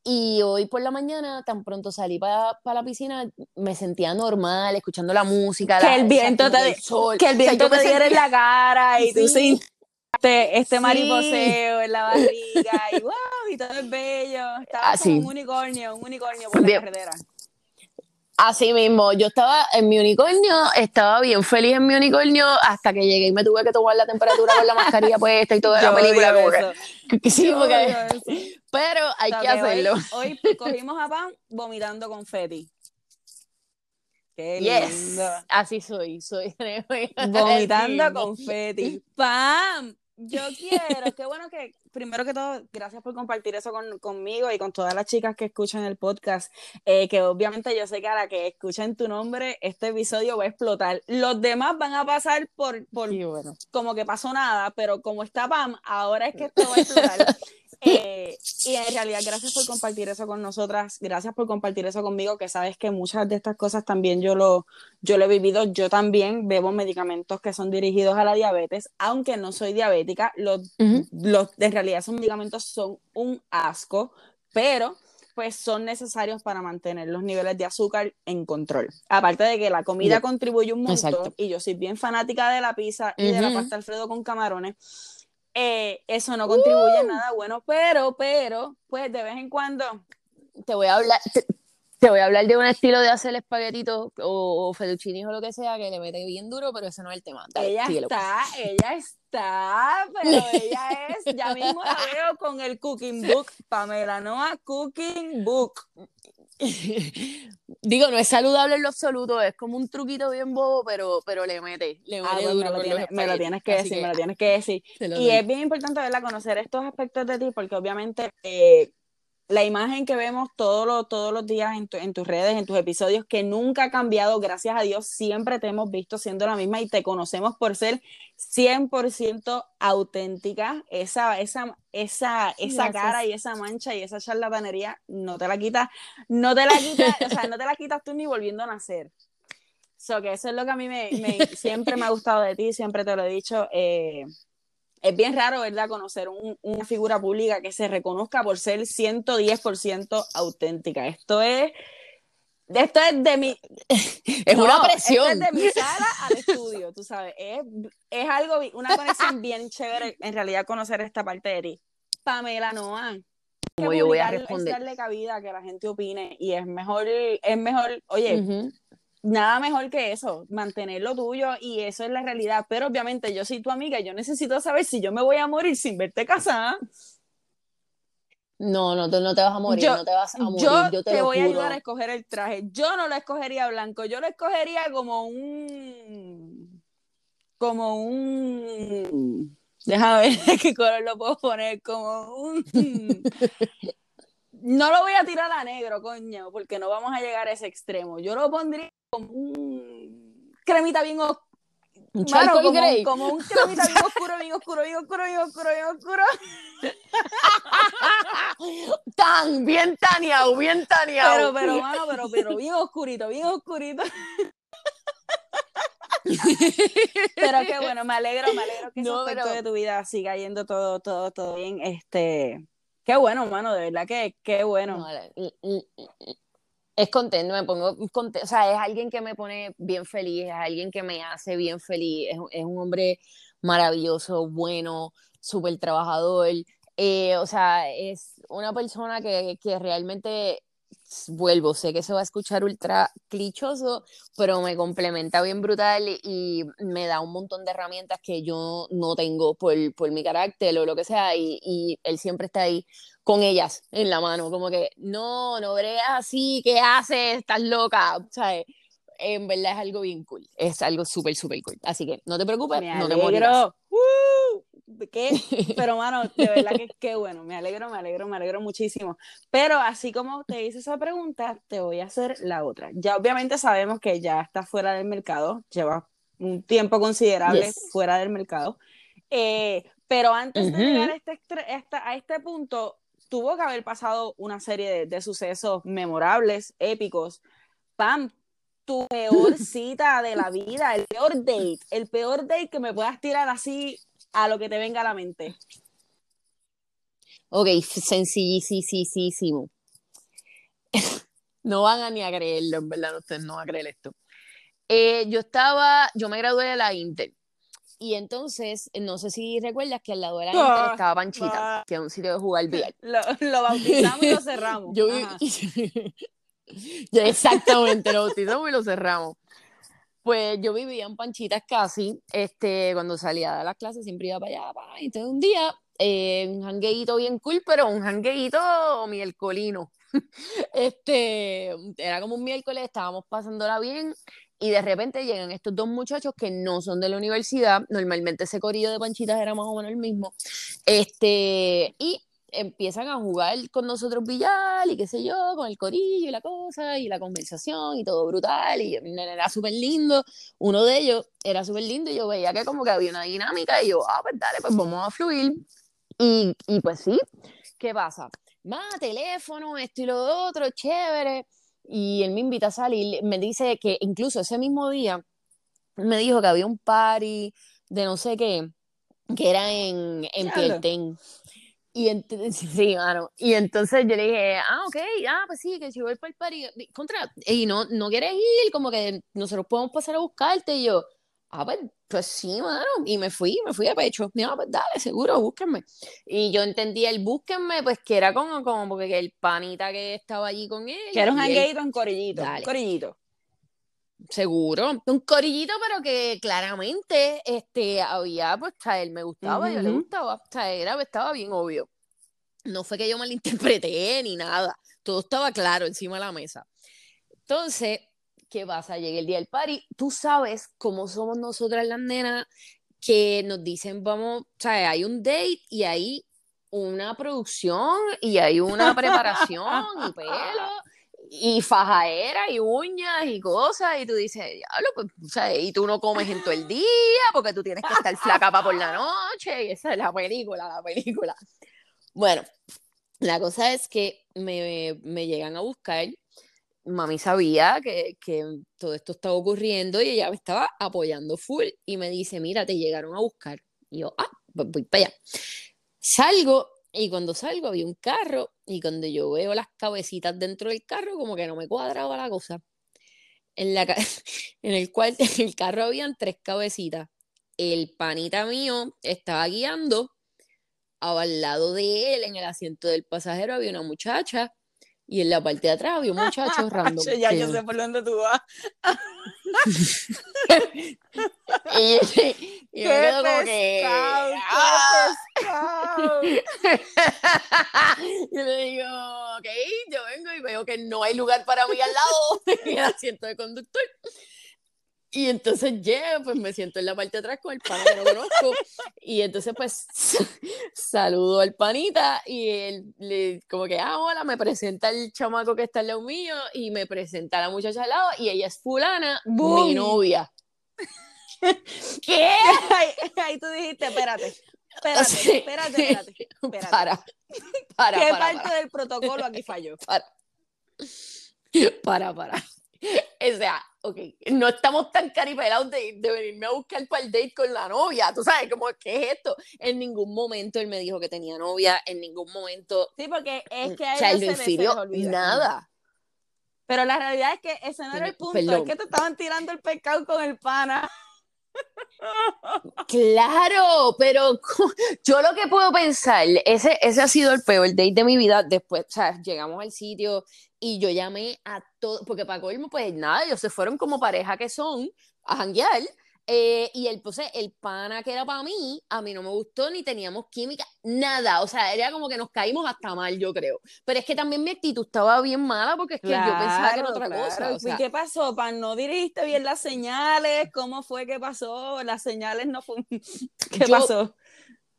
y hoy por la mañana, tan pronto salí para la piscina, me sentía normal, escuchando la música. Que el viento te, Que el viento te diera en la cara y tú sentiste este mariposeo en la barriga y wow, y todo es bello. Estaba ah, como un unicornio, un unicornio por la carretera. Así mismo, yo estaba en mi unicornio, estaba bien feliz en mi unicornio hasta que llegué y me tuve que tomar la temperatura con la mascarilla puesta y toda la película. sí, porque, pero hay que hacerlo. Hoy, cogimos a Pam vomitando confeti. Qué lindo. Así soy, soy. vomitando confeti. Pam, yo quiero, qué bueno que, primero que todo, gracias por compartir eso conmigo y con todas las chicas que escuchan el podcast, eh, que obviamente yo sé que a la que escuchen tu nombre, este episodio va a explotar. Los demás van a pasar por, por bueno. como que pasó nada, pero como está Pam, ahora es que esto va a explotar. Eh, y en realidad, gracias por compartir eso con nosotras, gracias por compartir eso conmigo, que sabes que muchas de estas cosas también yo lo, yo lo he vivido, yo también bebo medicamentos que son dirigidos a la diabetes, aunque no soy diabética, los, los en realidad esos medicamentos son un asco, pero pues son necesarios para mantener los niveles de azúcar en control. Aparte de que la comida contribuye un montón, y yo soy bien fanática de la pizza y de la pasta Alfredo con camarones, eh, eso no contribuye a ¡Uh! nada bueno, pero, pero, pues de vez en cuando. Te voy a hablar, te, voy a hablar de un estilo de hacer espaguetitos o, o o lo que sea que le mete bien duro, pero ese no es el tema. ella está, ella está, pero ella es, ya mismo la veo con el cooking book, Pamela Noa Cooking Book. Digo, no es saludable en lo absoluto, es como un truquito bien bobo, pero, pero le mete, le ah, pues me, lo tienes, que decir, me lo tienes que decir. Y es bien importante, ¿verdad? Conocer estos aspectos de ti, porque obviamente eh, la imagen que vemos todos los, todos los días en, en, tus redes, en tus episodios, que nunca ha cambiado, gracias a Dios, siempre te hemos visto siendo la misma y te conocemos por ser 100% auténtica. Esa, esa, esa, esa cara y esa mancha y esa charlatanería no te la quitas, no te la quitas, o sea, no te la quitas tú ni volviendo a nacer. So, que eso es lo que a mí me, me siempre me ha gustado de ti, siempre te lo he dicho. Eh, es bien raro, ¿verdad?, conocer un, una figura pública que se reconozca por ser 110% auténtica. Esto es, esto es de mi... es una presión. Esto es de mi sala al estudio, tú sabes. Es, es algo, una conexión bien chévere, en realidad, conocer esta parte de ti. Pamela Noa. Como yo voy a responder. Es darle cabida a que la gente opine y es mejor, es mejor, oye, uh -huh nada mejor que eso, mantener lo tuyo y eso es la realidad. Pero obviamente yo soy tu amiga y yo necesito saber si yo me voy a morir sin verte casada. No, no, tú no te vas a morir, yo, no te vas a morir. Yo, yo te, te lo voy juro. a ayudar a escoger el traje. Yo no lo escogería blanco, yo lo escogería como un. como un. Déjame ver qué color lo puedo poner, como un. No lo voy a tirar a negro, coño, porque no vamos a llegar a ese extremo. Yo lo pondría como un cremita bien oscuro. Un Mano, como, grey. como un cremita bien oscuro, bien oscuro, bien oscuro, bien oscuro, bien oscuro. Tan, bien taneado, bien taneado. Pero, pero, mano, pero, pero bien oscurito, bien oscurito. pero qué bueno, me alegro, me alegro que No, ese aspecto pero- de tu vida siga yendo todo, todo, todo bien. Este, qué bueno, mano, de verdad que qué bueno. Es contento, me pongo contento, o sea, es alguien que me pone bien feliz, es alguien que me hace bien feliz, es, es un hombre maravilloso, bueno, súper trabajador, eh, o sea, es una persona que, que realmente, vuelvo, sé que se va a escuchar ultra clichoso, pero me complementa bien brutal y me da un montón de herramientas que yo no tengo por, por mi carácter o lo que sea, y, y él siempre está ahí con ellas en la mano, como que no, no bregas así, ¿qué haces? Estás loca, ¿sabes? En verdad es algo bien cool, es algo súper, súper cool. Así que no te preocupes, Me no te morirás. ¡Uh! ¿Qué? Pero, mano, de verdad que qué bueno. Me alegro, me alegro, me alegro muchísimo. Pero así como te hice esa pregunta, te voy a hacer la otra. Ya obviamente sabemos que ya está fuera del mercado, lleva un tiempo considerable Yes. fuera del mercado. Eh, pero antes Ujú. de llegar a este, a este punto, tuvo que haber pasado una serie de, de sucesos memorables, épicos. Pam, tu peor cita de la vida, el peor date, el peor date que me puedas tirar así a lo que te venga a la mente. Ok, sencillísimo. No van a ni a creerlo, en verdad, ustedes no van a creer esto. Eh, yo estaba, yo me gradué de la Inter. Y entonces, no sé si recuerdas que al lado de la Inter Ah, estaba Panchita, ah. que es un sitio de jugar billar. Lo, lo bautizamos y lo cerramos. Yo Exactamente, lo bautizamos y lo cerramos. Pues yo vivía en Panchitas casi, este, cuando salía de las clases siempre iba para allá, pa, y entonces un día, eh, un jangueíto bien cool, pero un jangueíto miércolino. Este, era como un miércoles, estábamos pasándola bien, y de repente llegan estos dos muchachos que no son de la universidad, normalmente ese corillo de Panchitas era más o menos el mismo, este, y empiezan a jugar con nosotros billar y qué sé yo, con el corillo y la cosa y la conversación y todo brutal y era súper lindo. Uno de ellos era súper lindo y yo veía que como que había una dinámica y yo, ah, pues dale, pues vamos a fluir. Y, y pues sí, ¿qué pasa? Más teléfono, esto y lo otro, chévere. Y él me invita a salir, me dice que incluso ese mismo día me dijo que había un party de no sé qué, que era en, en. Pielten. Y entonces, sí, mano. Y entonces yo le dije, ah, ok, ah, pues sí, que si voy para el party, contra, y no, no quieres ir, como que nosotros podemos pasar a buscarte. Y yo, ah, pues, pues sí, mano. Y me fui, me fui de pecho. Yo, ah, pues dale, seguro, búsquenme. Y yo entendía el búsquenme, pues que era como, como porque el panita que estaba allí con él. Que era un jangueito en corillito. Dale. Corillito. Seguro, un corillito, pero que claramente este, había, pues, sea, él me gustaba, yo le gustaba, sea, era, estaba bien obvio. No fue que yo malinterpreté ni nada, todo estaba claro encima de la mesa. Entonces, ¿qué pasa? Llega el día del party, tú sabes cómo somos nosotras las nenas que nos dicen, vamos, o sea, hay un date y hay una producción y hay una preparación y pelo y fajaera y uñas y cosas y tú dices, diablo, pues, o sea, y tú no comes en todo el día porque tú tienes que estar flaca para por la noche y esa es la película, la película. Bueno, la cosa es que me, me llegan a buscar mami sabía que, que, todo esto estaba ocurriendo y ella me estaba apoyando full y me dice, mira, te llegaron a buscar. Y yo, ah, pues voy para allá. Salgo y cuando salgo había un carro y cuando yo veo las cabecitas dentro del carro como que no me cuadraba la cosa. En, la, en el cual en el carro habían tres cabecitas. El panita mío estaba guiando. Al lado de él, en el asiento del pasajero, había una muchacha y en la parte de atrás había un muchacho random. ya yo sé por dónde tú vas. y, y quedo como que. ¡Ah! y le digo, ok, yo vengo y veo que no hay lugar para mí al lado en el asiento de conductor. Y entonces llego, pues me siento en la parte de atrás con el pana que no conozco. Y entonces, pues, saludo al panita y él le, como que, ah, hola, me presenta el chamaco que está al lado mío y me presenta a la muchacha al lado y ella es fulana, mi novia. ¿Qué? Ahí, tú dijiste, espérate. Espérate, espérate, espérate, espérate. Para, para, ¿Qué para, parte del protocolo aquí falló? Para. Para, para. O sea, ok, no estamos tan caripelados de, de, venirme a buscar para el date con la novia, tú sabes, como, ¿qué es esto? En ningún momento él me dijo que tenía novia, en ningún momento. Sí, porque es que a él se, se olvida. nada. Pero la realidad es que ese no era el punto, Perdón. es que te estaban tirando el pescado con el pana. Claro, pero yo lo que puedo pensar, ese, ese ha sido el peor date de mi vida. Después, o sea, llegamos al sitio y yo llamé a todos, porque para colmo, pues nada, ellos se fueron como pareja que son a janguear. Eh, y el, pues, el pana que era para mí, a mí no me gustó ni teníamos química, nada. O sea, era como que nos caímos hasta mal, yo creo. Pero es que también mi actitud estaba bien mala porque es que claro, yo pensaba que era otra claro. cosa. O sea, ¿Y qué pasó? ¿Para no dirigiste bien las señales? ¿Cómo fue que pasó? Las señales no fue. ¿Qué yo, pasó?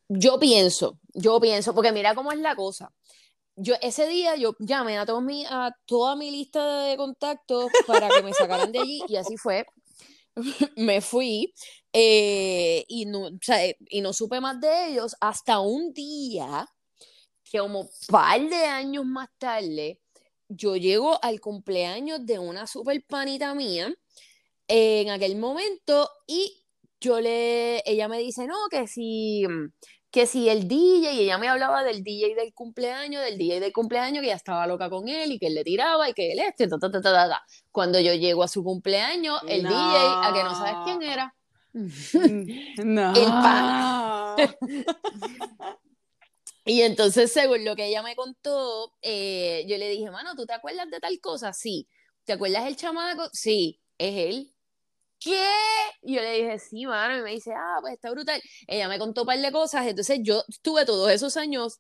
Yo pienso, yo pienso, porque mira cómo es la cosa. Yo ese día yo llamé a, todos mi, a toda mi lista de contactos para que me sacaran de allí y así fue. Me fui eh, y, no, o sea, y no supe más de ellos hasta un día que como par de años más tarde, yo llego al cumpleaños de una super panita mía en aquel momento y yo le, ella me dice, no, que si, que si el DJ, y ella me hablaba del DJ del cumpleaños, del DJ del cumpleaños, que ya estaba loca con él y que él le tiraba y que él este, ta, ta, ta, ta, ta. Cuando yo llego a su cumpleaños, el No. DJ, a que no sabes quién era, No. el pan. Y entonces, según lo que ella me contó, eh, yo le dije, mano, ¿tú te acuerdas de tal cosa? Sí. ¿Te acuerdas del chamaco? Sí, es él. ¿Qué? Y yo le dije, sí, mano, y me dice, ah, pues está brutal. Ella me contó un par de cosas, entonces yo estuve todos esos años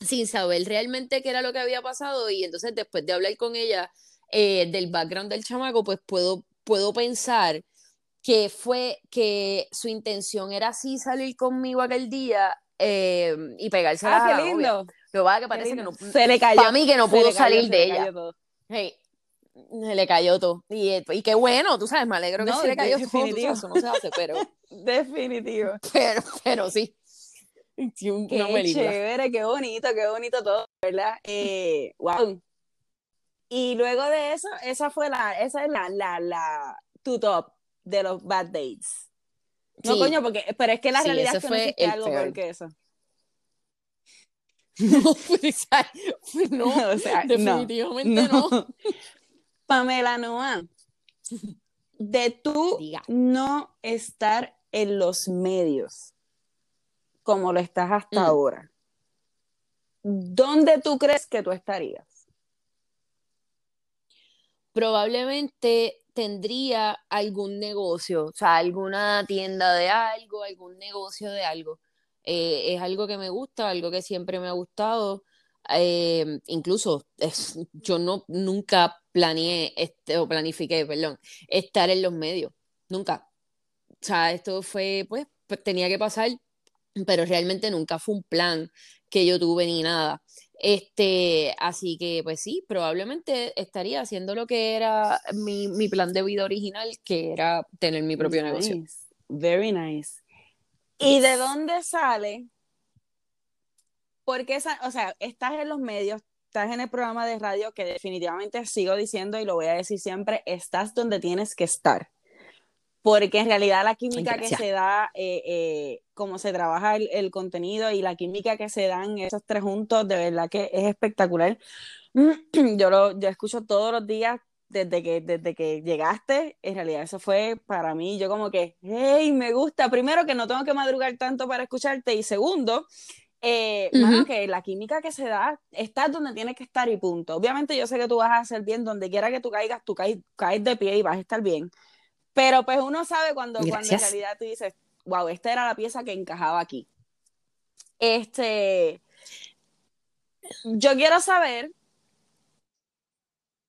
sin saber realmente qué era lo que había pasado y entonces después de hablar con ella eh, del background del chamaco, pues puedo, puedo pensar que fue que su intención era así salir conmigo aquel día eh, y pegarse Ah, a la qué lindo. Lo que pasa que parece que no, Se le cayó. para mí que no pudo cayó, salir de ella. Hey, se le cayó todo. Y, eh, y qué bueno, tú sabes, me alegro que No, se le cayó todo. tú sabes, definitivo. No se hace, pero, Definitivo. pero, pero sí. Sí, un- Qué una chévere, qué bonito, qué bonito todo, ¿verdad? Eh, wow. Y luego de eso, esa fue la, esa es la, la, la, tu top de los bad dates. No, Sí. coño, porque, pero es que la Sí, realidad es que fue algo peor. que eso. No, pues, no, o sea, no. definitivamente no. Pamela Noa, de tú Diga. no estar en los medios como lo estás hasta Mm. ahora, ¿dónde tú crees que tú estarías? Probablemente tendría algún negocio, o sea, alguna tienda de algo, algún negocio de algo. Eh, es algo que me gusta, algo que siempre me ha gustado. Eh, incluso es- yo no nunca planeé este, o planifiqué, perdón, estar en los medios, nunca. O sea, esto fue, pues, pues, tenía que pasar pero realmente nunca fue un plan que yo tuve ni nada. Este, así que pues sí, probablemente estaría haciendo lo que era mi, mi plan de vida original, que era tener mi propio Nice. negocio. Very nice. ¿Y de dónde sale? Porque esa, o sea, estás en los medios, estás en el programa de radio que definitivamente sigo diciendo y lo voy a decir siempre, estás donde tienes que estar. Porque en realidad la química que se da, eh, eh, cómo se trabaja el, el contenido y la química que se dan esos tres juntos, de verdad que es espectacular. Yo lo yo escucho todos los días desde que, desde que llegaste, en realidad eso fue para mí, yo como que, hey, me gusta, primero que no tengo que madrugar tanto para escucharte y segundo, eh, mano, que la química que se da, estás donde tienes que estar y punto. Obviamente yo sé que tú vas a hacer bien, donde quiera que tú caigas, tú caes, caes de pie y vas a estar bien, pero pues uno sabe cuando, cuando en realidad tú dices, wow, esta era la pieza que encajaba aquí. Este, yo quiero saber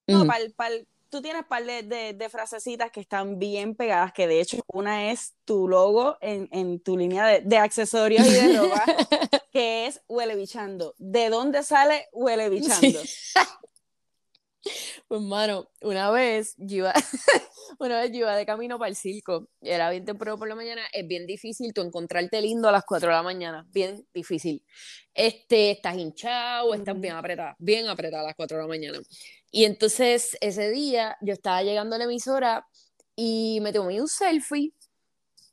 no, pal- pal- tú tienes par de, de- de frasecitas que están bien pegadas, que de hecho una es tu logo en, en tu línea de, de accesorios y de ropa, que es huele bichando. ¿De dónde sale huele bichando? Pues, mano, una vez yo iba, una vez yo iba de camino para el circo, era bien temprano por la mañana, es bien difícil tú encontrarte lindo a las 4 de la mañana, bien difícil. Este, estás hinchado, estás bien apretada, bien apretada a las 4 de la mañana. Y entonces ese día yo estaba llegando a la emisora y me tomé un selfie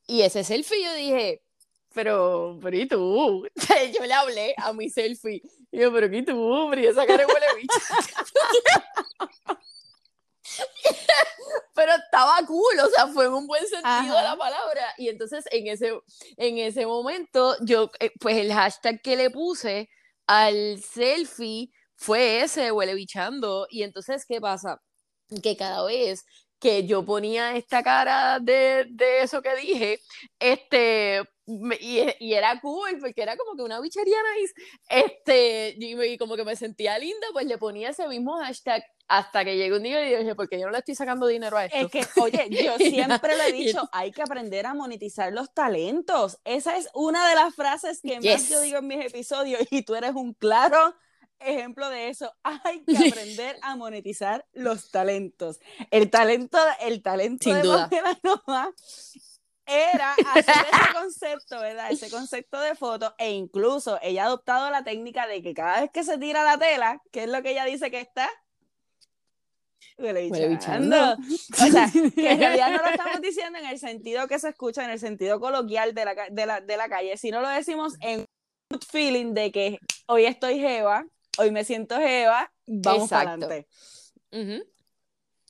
y ese selfie yo dije, pero, pero ¿y tú? Yo le hablé a mi selfie y yo, pero ¿y tú? ¿y esa cara huele bicho. pero estaba cool, o sea, fue en un buen sentido Ajá. la palabra. Y entonces en ese, en ese momento, yo, eh, pues el hashtag que le puse al selfie fue ese, huele bichando. Y entonces, ¿qué pasa? Que cada vez que yo ponía esta cara de, de eso que dije, este, y, y era cool, porque era como que una bichería nice, este, y, me- y como que me sentía linda, pues le ponía ese mismo hashtag hasta que llegó un día y dije, porque yo no le estoy sacando dinero a esto. Es que, oye, yo siempre le he dicho, hay que aprender a monetizar los talentos. Esa es una de las frases que más yo digo en mis episodios y tú eres un claro ejemplo de eso. Hay que aprender a monetizar los talentos. El talento, el talento Sin de duda. Noa era hacer ese concepto, ¿verdad? Ese concepto de foto e incluso ella ha adoptado la técnica de que cada vez que se tira la tela, ¿qué es lo que ella dice que está? Huele Huele bichando. bichando. O sea, que en realidad no lo estamos diciendo en el sentido que se escucha, en el sentido coloquial de la, de la, de la calle, sino lo decimos en feeling de que hoy estoy jeva, hoy me siento jeva, vamos para adelante.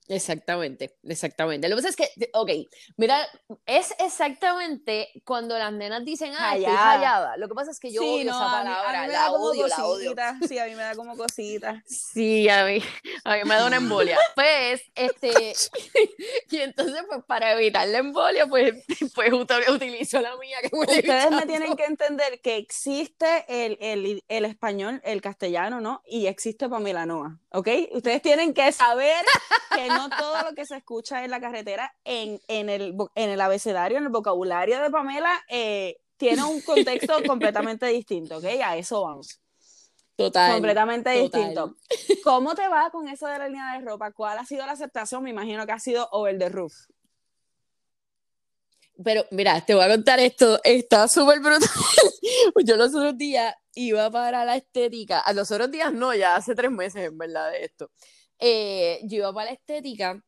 Exactamente, exactamente. Lo que pasa es que, ok, mira, es exactamente cuando las nenas dicen, ah, estoy Hallada. Lo que pasa es que yo Sí, odio no, esa a mí- a mí palabra, me la da como odio, la odio. Sí, a mí me da como cosita. Sí, a mí, a mí me da una embolia. Pues, este, y entonces, pues, para evitar la embolia, pues, pues ut- utilizo la mía que Ustedes me tienen que entender que existe el, el, el español, el castellano, ¿no? Y existe Pamela Noa, ¿ok? Ustedes tienen que saber que no todo lo que se escucha en la carretera, en, en, el, en el abecedario, en el vocabulario de Pamela, eh, tiene un contexto completamente distinto, ¿ok? A eso vamos. Total. completamente total. distinto. ¿Cómo te va con eso de la línea de ropa? ¿Cuál ha sido la aceptación? Me imagino que ha sido over the roof. Pero mira, te voy a contar esto, está súper brutal. Yo los otros días iba para la estética, a los otros días no, ya hace tres meses en verdad de esto. Eh, yo iba para la estética,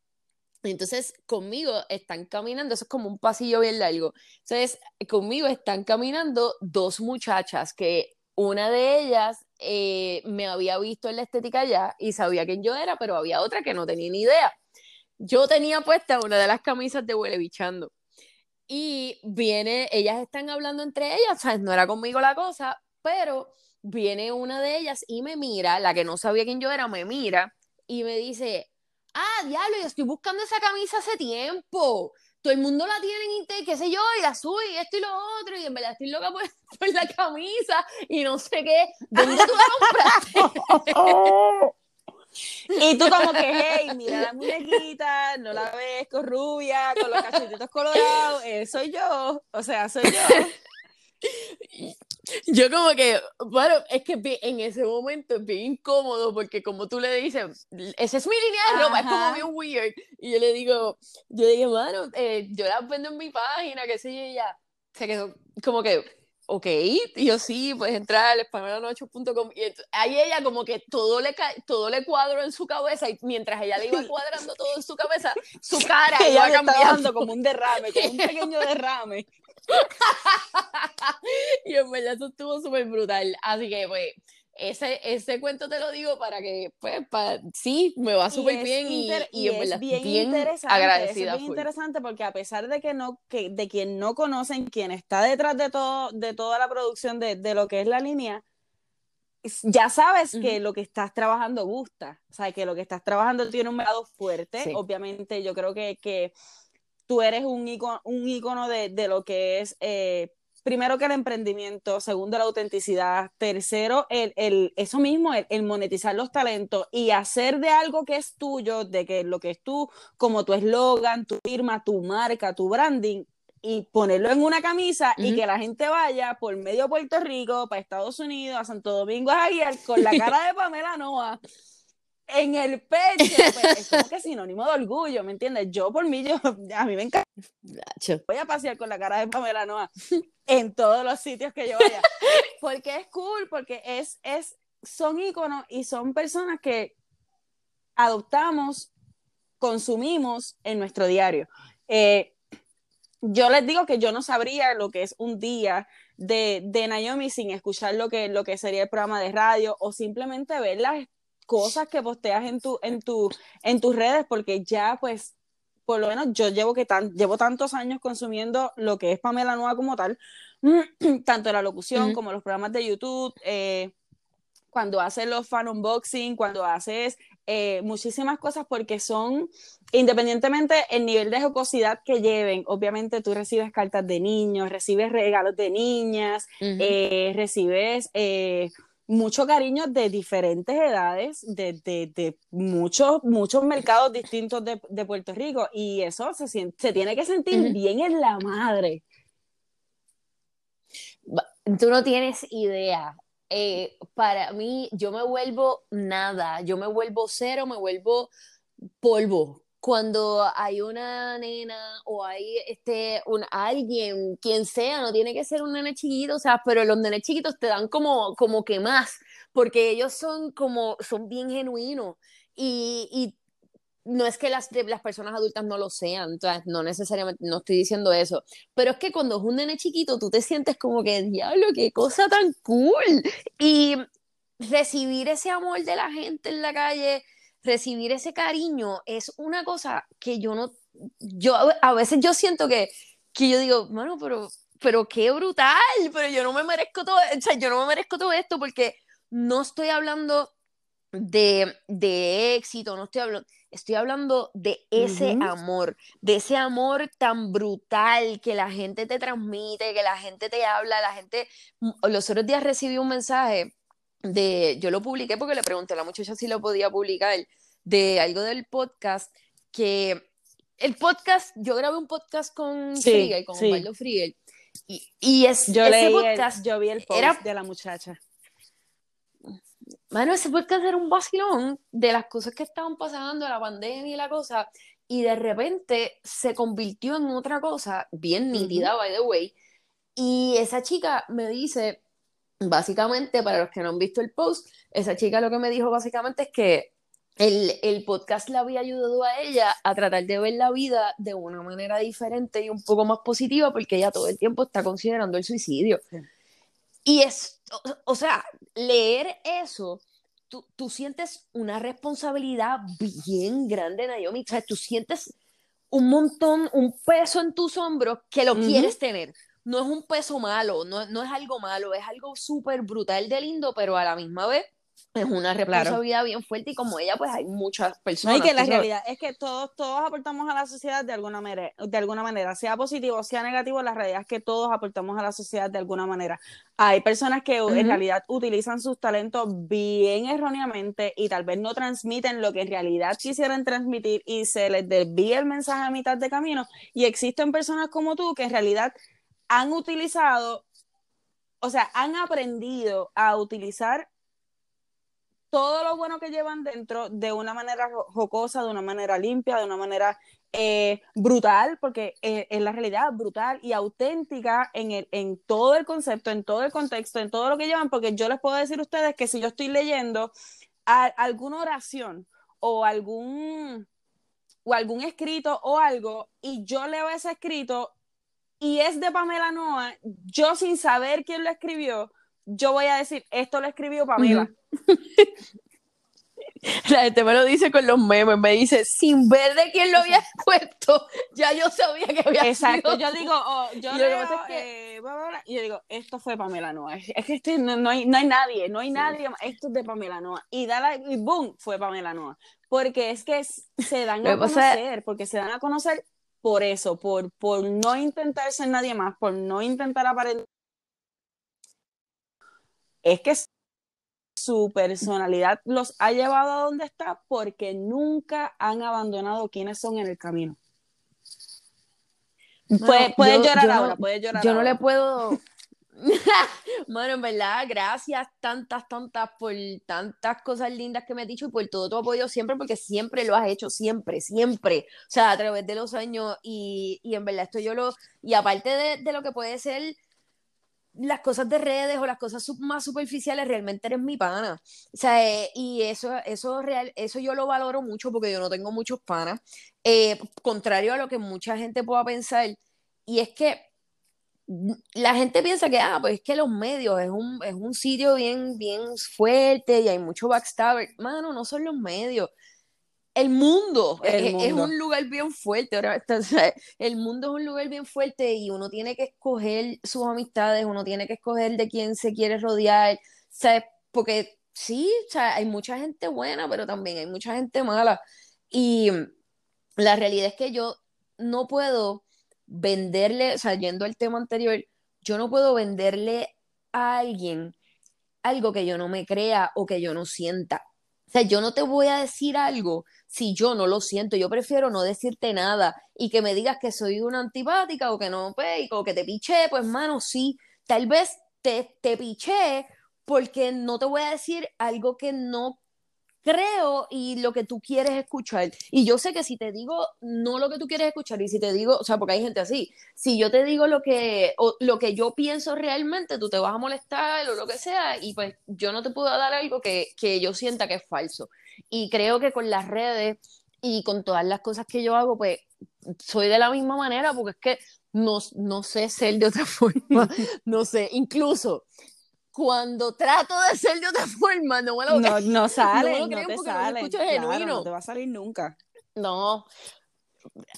entonces conmigo están caminando, eso es como un pasillo bien largo. Entonces, conmigo están caminando dos muchachas que una de ellas eh, me había visto en la estética ya y sabía quién yo era, pero había otra que no tenía ni idea. Yo tenía puesta una de las camisas de Huele Bichando. Y viene, ellas están hablando entre ellas, ¿sabes? No era conmigo la cosa, pero viene una de ellas y me mira, la que no sabía quién yo era, me mira y me dice, ah, diablo, yo estoy buscando esa camisa hace tiempo. Todo el mundo la tiene en internet, qué sé yo, y la sube y esto y lo otro, y en verdad estoy loca por, por la camisa y no sé qué. ¿Dónde tú la compraste? Y tú como que, hey, mira la muñequita, no la ves con rubia, con los cachetitos colorados, eh, soy yo, o sea, soy yo. Yo como que, bueno, es que en ese momento es bien incómodo porque como tú le dices, esa es mi línea de ropa, es como bien weird. Y yo le digo, yo dije, mano, eh, yo la vendo en mi página, qué sé yo, y ella se quedó como que, ok, y yo sí, puedes entrar al españolanoche.com y ahí ella como que todo le todo le cuadró en su cabeza y mientras ella le iba cuadrando todo en su cabeza, su cara iba cambiando como un derrame, como un pequeño derrame. y en verdad eso estuvo súper brutal. Así que, pues, ese, ese cuento te lo digo para que, pues, para, sí, me va súper bien y, y, en verdad, bien, interesante, agradecida. Es bien interesante porque a pesar de que no, que, de quien no conocen, quien está detrás de todo, de toda la producción de, de lo que es la línea, ya sabes que lo que estás trabajando gusta, o sea, que lo que estás trabajando tiene un lado fuerte, obviamente yo creo que, que tú eres un icono, un icono de, de lo que es, eh, primero que el emprendimiento, segundo la autenticidad, tercero el, el eso mismo, el, monetizar los talentos y hacer de algo que es tuyo, de que lo que es tú, como tu eslogan, tu firma, tu marca, tu branding, y ponerlo en una camisa y que la gente vaya por medio de Puerto Rico, para Estados Unidos, a Santo Domingo, a con la cara de Pamela Noa en el pecho, pues, es como que sinónimo de orgullo, ¿me entiendes? Yo por mí, yo, a mí me encanta. Voy a pasear con la cara de Pamela Noa en todos los sitios que yo vaya, porque es cool, porque es, es, son íconos y son personas que adoptamos, consumimos en nuestro diario. Eh, yo les digo que yo no sabría lo que es un día de, de Naomi sin escuchar lo que, lo que sería el programa de radio o simplemente ver las cosas que posteas en, tu, en, tu, en tus redes, porque ya pues, por lo menos yo llevo, que tan, llevo tantos años consumiendo lo que es Pamela Nueva como tal, tanto la locución como los programas de YouTube, eh, cuando haces los fan unboxing, cuando haces eh, muchísimas cosas, porque son, independientemente el nivel de jocosidad que lleven, obviamente tú recibes cartas de niños, recibes regalos de niñas, eh, recibes mucho cariño de diferentes edades, de, de, de muchos, muchos mercados distintos de, de, Puerto Rico y eso se, se tiene que sentir bien en la madre. Tú no tienes idea. Eh, para mí, yo me vuelvo nada, yo me vuelvo cero, me vuelvo polvo cuando hay una nena o hay este, un, alguien, quien sea, no tiene que ser un nene chiquito, o sea, pero los nenes chiquitos te dan como, como que más, porque ellos son como, son bien genuinos y, y no es que las, las personas adultas no lo sean, entonces no necesariamente, no estoy diciendo eso, pero es que cuando es un nene chiquito tú te sientes como que, diablo, qué cosa tan cool. Y recibir ese amor de la gente en la calle, recibir ese cariño es una cosa que yo no, yo a veces yo siento que, que yo digo, bueno, pero, pero qué brutal, pero yo no me merezco todo, o sea, yo no me merezco todo esto porque no estoy hablando de, de éxito, no estoy hablando, estoy hablando de ese amor, de ese amor tan brutal que la gente te transmite, que la gente te habla, la gente, los otros días recibí un mensaje de, yo lo publiqué porque le pregunté a la muchacha si lo podía publicar, de algo del podcast, que el podcast, yo grabé un podcast con sí, con sí. Osvaldo y, y, es, yo ese podcast, yo vi el post de la muchacha. Bueno, ese podcast era un vacilón de las cosas que estaban pasando, la pandemia y la cosa, y de repente se convirtió en otra cosa bien nítida, by the way, y esa chica me dice, básicamente, para los que no han visto el post, esa chica lo que me dijo básicamente es que el, el, podcast le había ayudado a ella a tratar de ver la vida de una manera diferente y un poco más positiva porque ella todo el tiempo está considerando el suicidio. Y es, o, sea, leer eso, tú, tú, sientes una responsabilidad bien grande, Naomi. O sea, tú sientes un montón, un peso en tus hombros que lo quieres tener no es un peso malo, no, no es algo malo, es algo súper brutal de lindo, pero a la misma vez es una responsabilidad bien fuerte y como ella pues hay muchas personas. No, y que la realidad es que todos, todos aportamos a la sociedad de alguna, manera, de alguna manera, sea positivo, sea negativo, la realidad es que todos aportamos a la sociedad de alguna manera. Hay personas que en realidad utilizan sus talentos bien erróneamente y tal vez no transmiten lo que en realidad quisieran transmitir y se les desvía el mensaje a mitad de camino y existen personas como tú que en realidad han utilizado o sea, han aprendido a utilizar todo lo bueno que llevan dentro de una manera jocosa, de una manera limpia, de una manera eh, brutal, porque eh, en la realidad brutal y auténtica en, el, en todo el concepto, en todo el contexto, en todo lo que llevan, porque yo les puedo decir a ustedes que si yo estoy leyendo alguna oración o algún, o algún escrito o algo, y yo leo ese escrito y es de Pamela Noa, yo sin saber quién lo escribió, yo voy a decir, esto lo escribió Pamela. La gente me lo dice con los memes, me dice, sin ver de quién lo había puesto, ya yo sabía que había Exacto, yo digo, oh, yo, leo, eh, y yo digo, esto fue Pamela Noa, es que este, no, hay, no hay nadie, no hay nadie, esto es de Pamela Noa, y, da y boom, fue Pamela Noa, porque es que se dan a conocer, porque se dan a conocer por eso, por, por no intentar ser nadie más, por no intentar aparentar es que su personalidad los ha llevado a donde está porque nunca han abandonado quienes son en el camino. puedes llorar ahora, puedes llorar Yo no le puedo... bueno, en verdad, gracias tantas, tantas por tantas cosas lindas que me has dicho y por todo tu apoyo siempre, porque siempre lo has hecho, siempre, siempre. O sea, a través de los años y, y en verdad esto yo lo... Y aparte de, de lo que puede ser las cosas de redes o las cosas más superficiales realmente eres mi pana. O sea, eh, y eso, eso, real, eso yo lo valoro mucho porque yo no tengo muchos panas. Eh, contrario a lo que mucha gente pueda pensar. Y es que la gente piensa que, ah, pues es que los medios es un, es un sitio bien, bien fuerte y hay mucho backstab. Mano, no son los medios el mundo, es, un lugar bien fuerte. Ahora, el mundo es un lugar bien fuerte y uno tiene que escoger sus amistades, uno tiene que escoger de quién se quiere rodear, ¿sabes? Porque sí, hay mucha gente buena, pero también hay mucha gente mala. Y la realidad es que yo no puedo venderle, o sea, yendo al tema anterior, yo no puedo venderle a alguien algo que yo no me crea o que yo no sienta. O sea, yo no te voy a decir algo si yo no lo siento. Yo prefiero no decirte nada y que me digas que soy una antipática o que no, pues, o que te piché, pues, mano, sí, tal vez te, te piché porque no te voy a decir algo que no creo y lo que tú quieres escuchar. Y yo sé que si te digo no lo que tú quieres escuchar y si te digo, o sea, porque hay gente así, si yo te digo lo que, o, lo que yo pienso realmente, tú te vas a molestar o lo que sea y pues yo no te puedo dar algo que, que yo sienta que es falso. Y creo que con las redes y con todas las cosas que yo hago, pues soy de la misma manera porque es que no, no sé ser de otra forma, no sé, incluso cuando trato de ser de otra forma, no me lo No, no sale, no, te sale. No, no te va a salir nunca. No.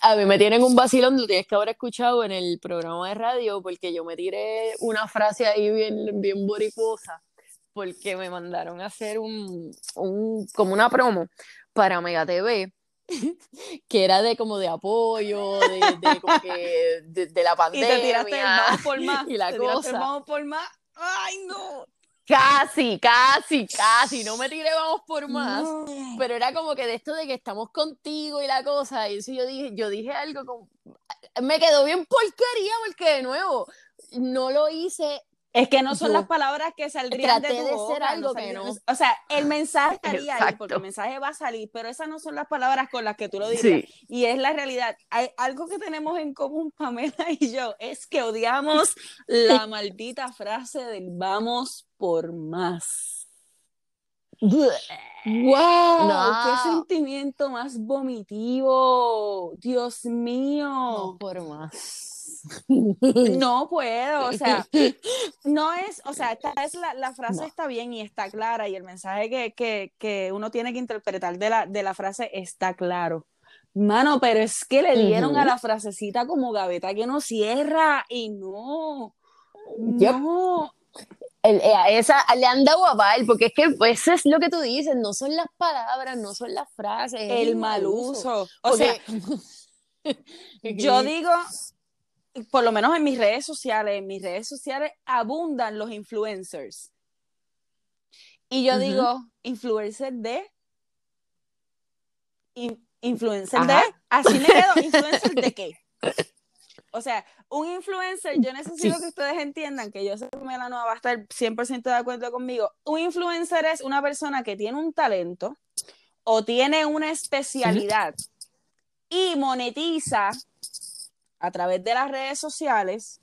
A mí me tienen un vacilón, lo tienes que haber escuchado en el programa de radio, porque yo me tiré una frase ahí bien, bien boricosa, porque me mandaron a hacer un, un, como una promo para Mega TV, que era de como de apoyo, de, de, como que, de, la pandemia. Y te tiraste el vamos por más. Y la cosa. vamos por más ¡Ay, no! Casi, casi, casi, no me tiré vamos por más, pero era como que de esto de que estamos contigo y la cosa, y eso yo dije, yo dije algo como, me quedó bien porquería porque de nuevo, no lo hice es que no son las palabras que saldrían de tu de ser algo que no. O sea, el mensaje estaría ahí, porque el mensaje va a salir, pero esas no son las palabras con las que tú lo dirías. Y es la realidad. Hay algo que tenemos en común, Pamela y yo, es que odiamos la maldita frase del vamos por más. ¡Wow! ¡Qué sentimiento más vomitivo! ¡Dios mío! por más. No puedo, o sea, no es, o sea, esta es la, la frase está bien y está clara y el mensaje que, que, que, uno tiene que interpretar de la, de la frase está claro. Mano, pero es que le dieron a la frasecita como gaveta que no cierra y no, no. Eh, esa le han dado a porque es que pues, eso es lo que tú dices, no son las palabras, no son las frases. El, mal uso. O sea, yo digo, por lo menos en mis redes sociales, en mis redes sociales abundan los influencers. Y yo digo, influencer de. influencer de. Así me quedo, influencer de qué. O sea, un influencer, yo necesito que ustedes entiendan que yo sé que Melanoa va a estar 100% de acuerdo conmigo. Un influencer es una persona que tiene un talento o tiene una especialidad y monetiza a través de las redes sociales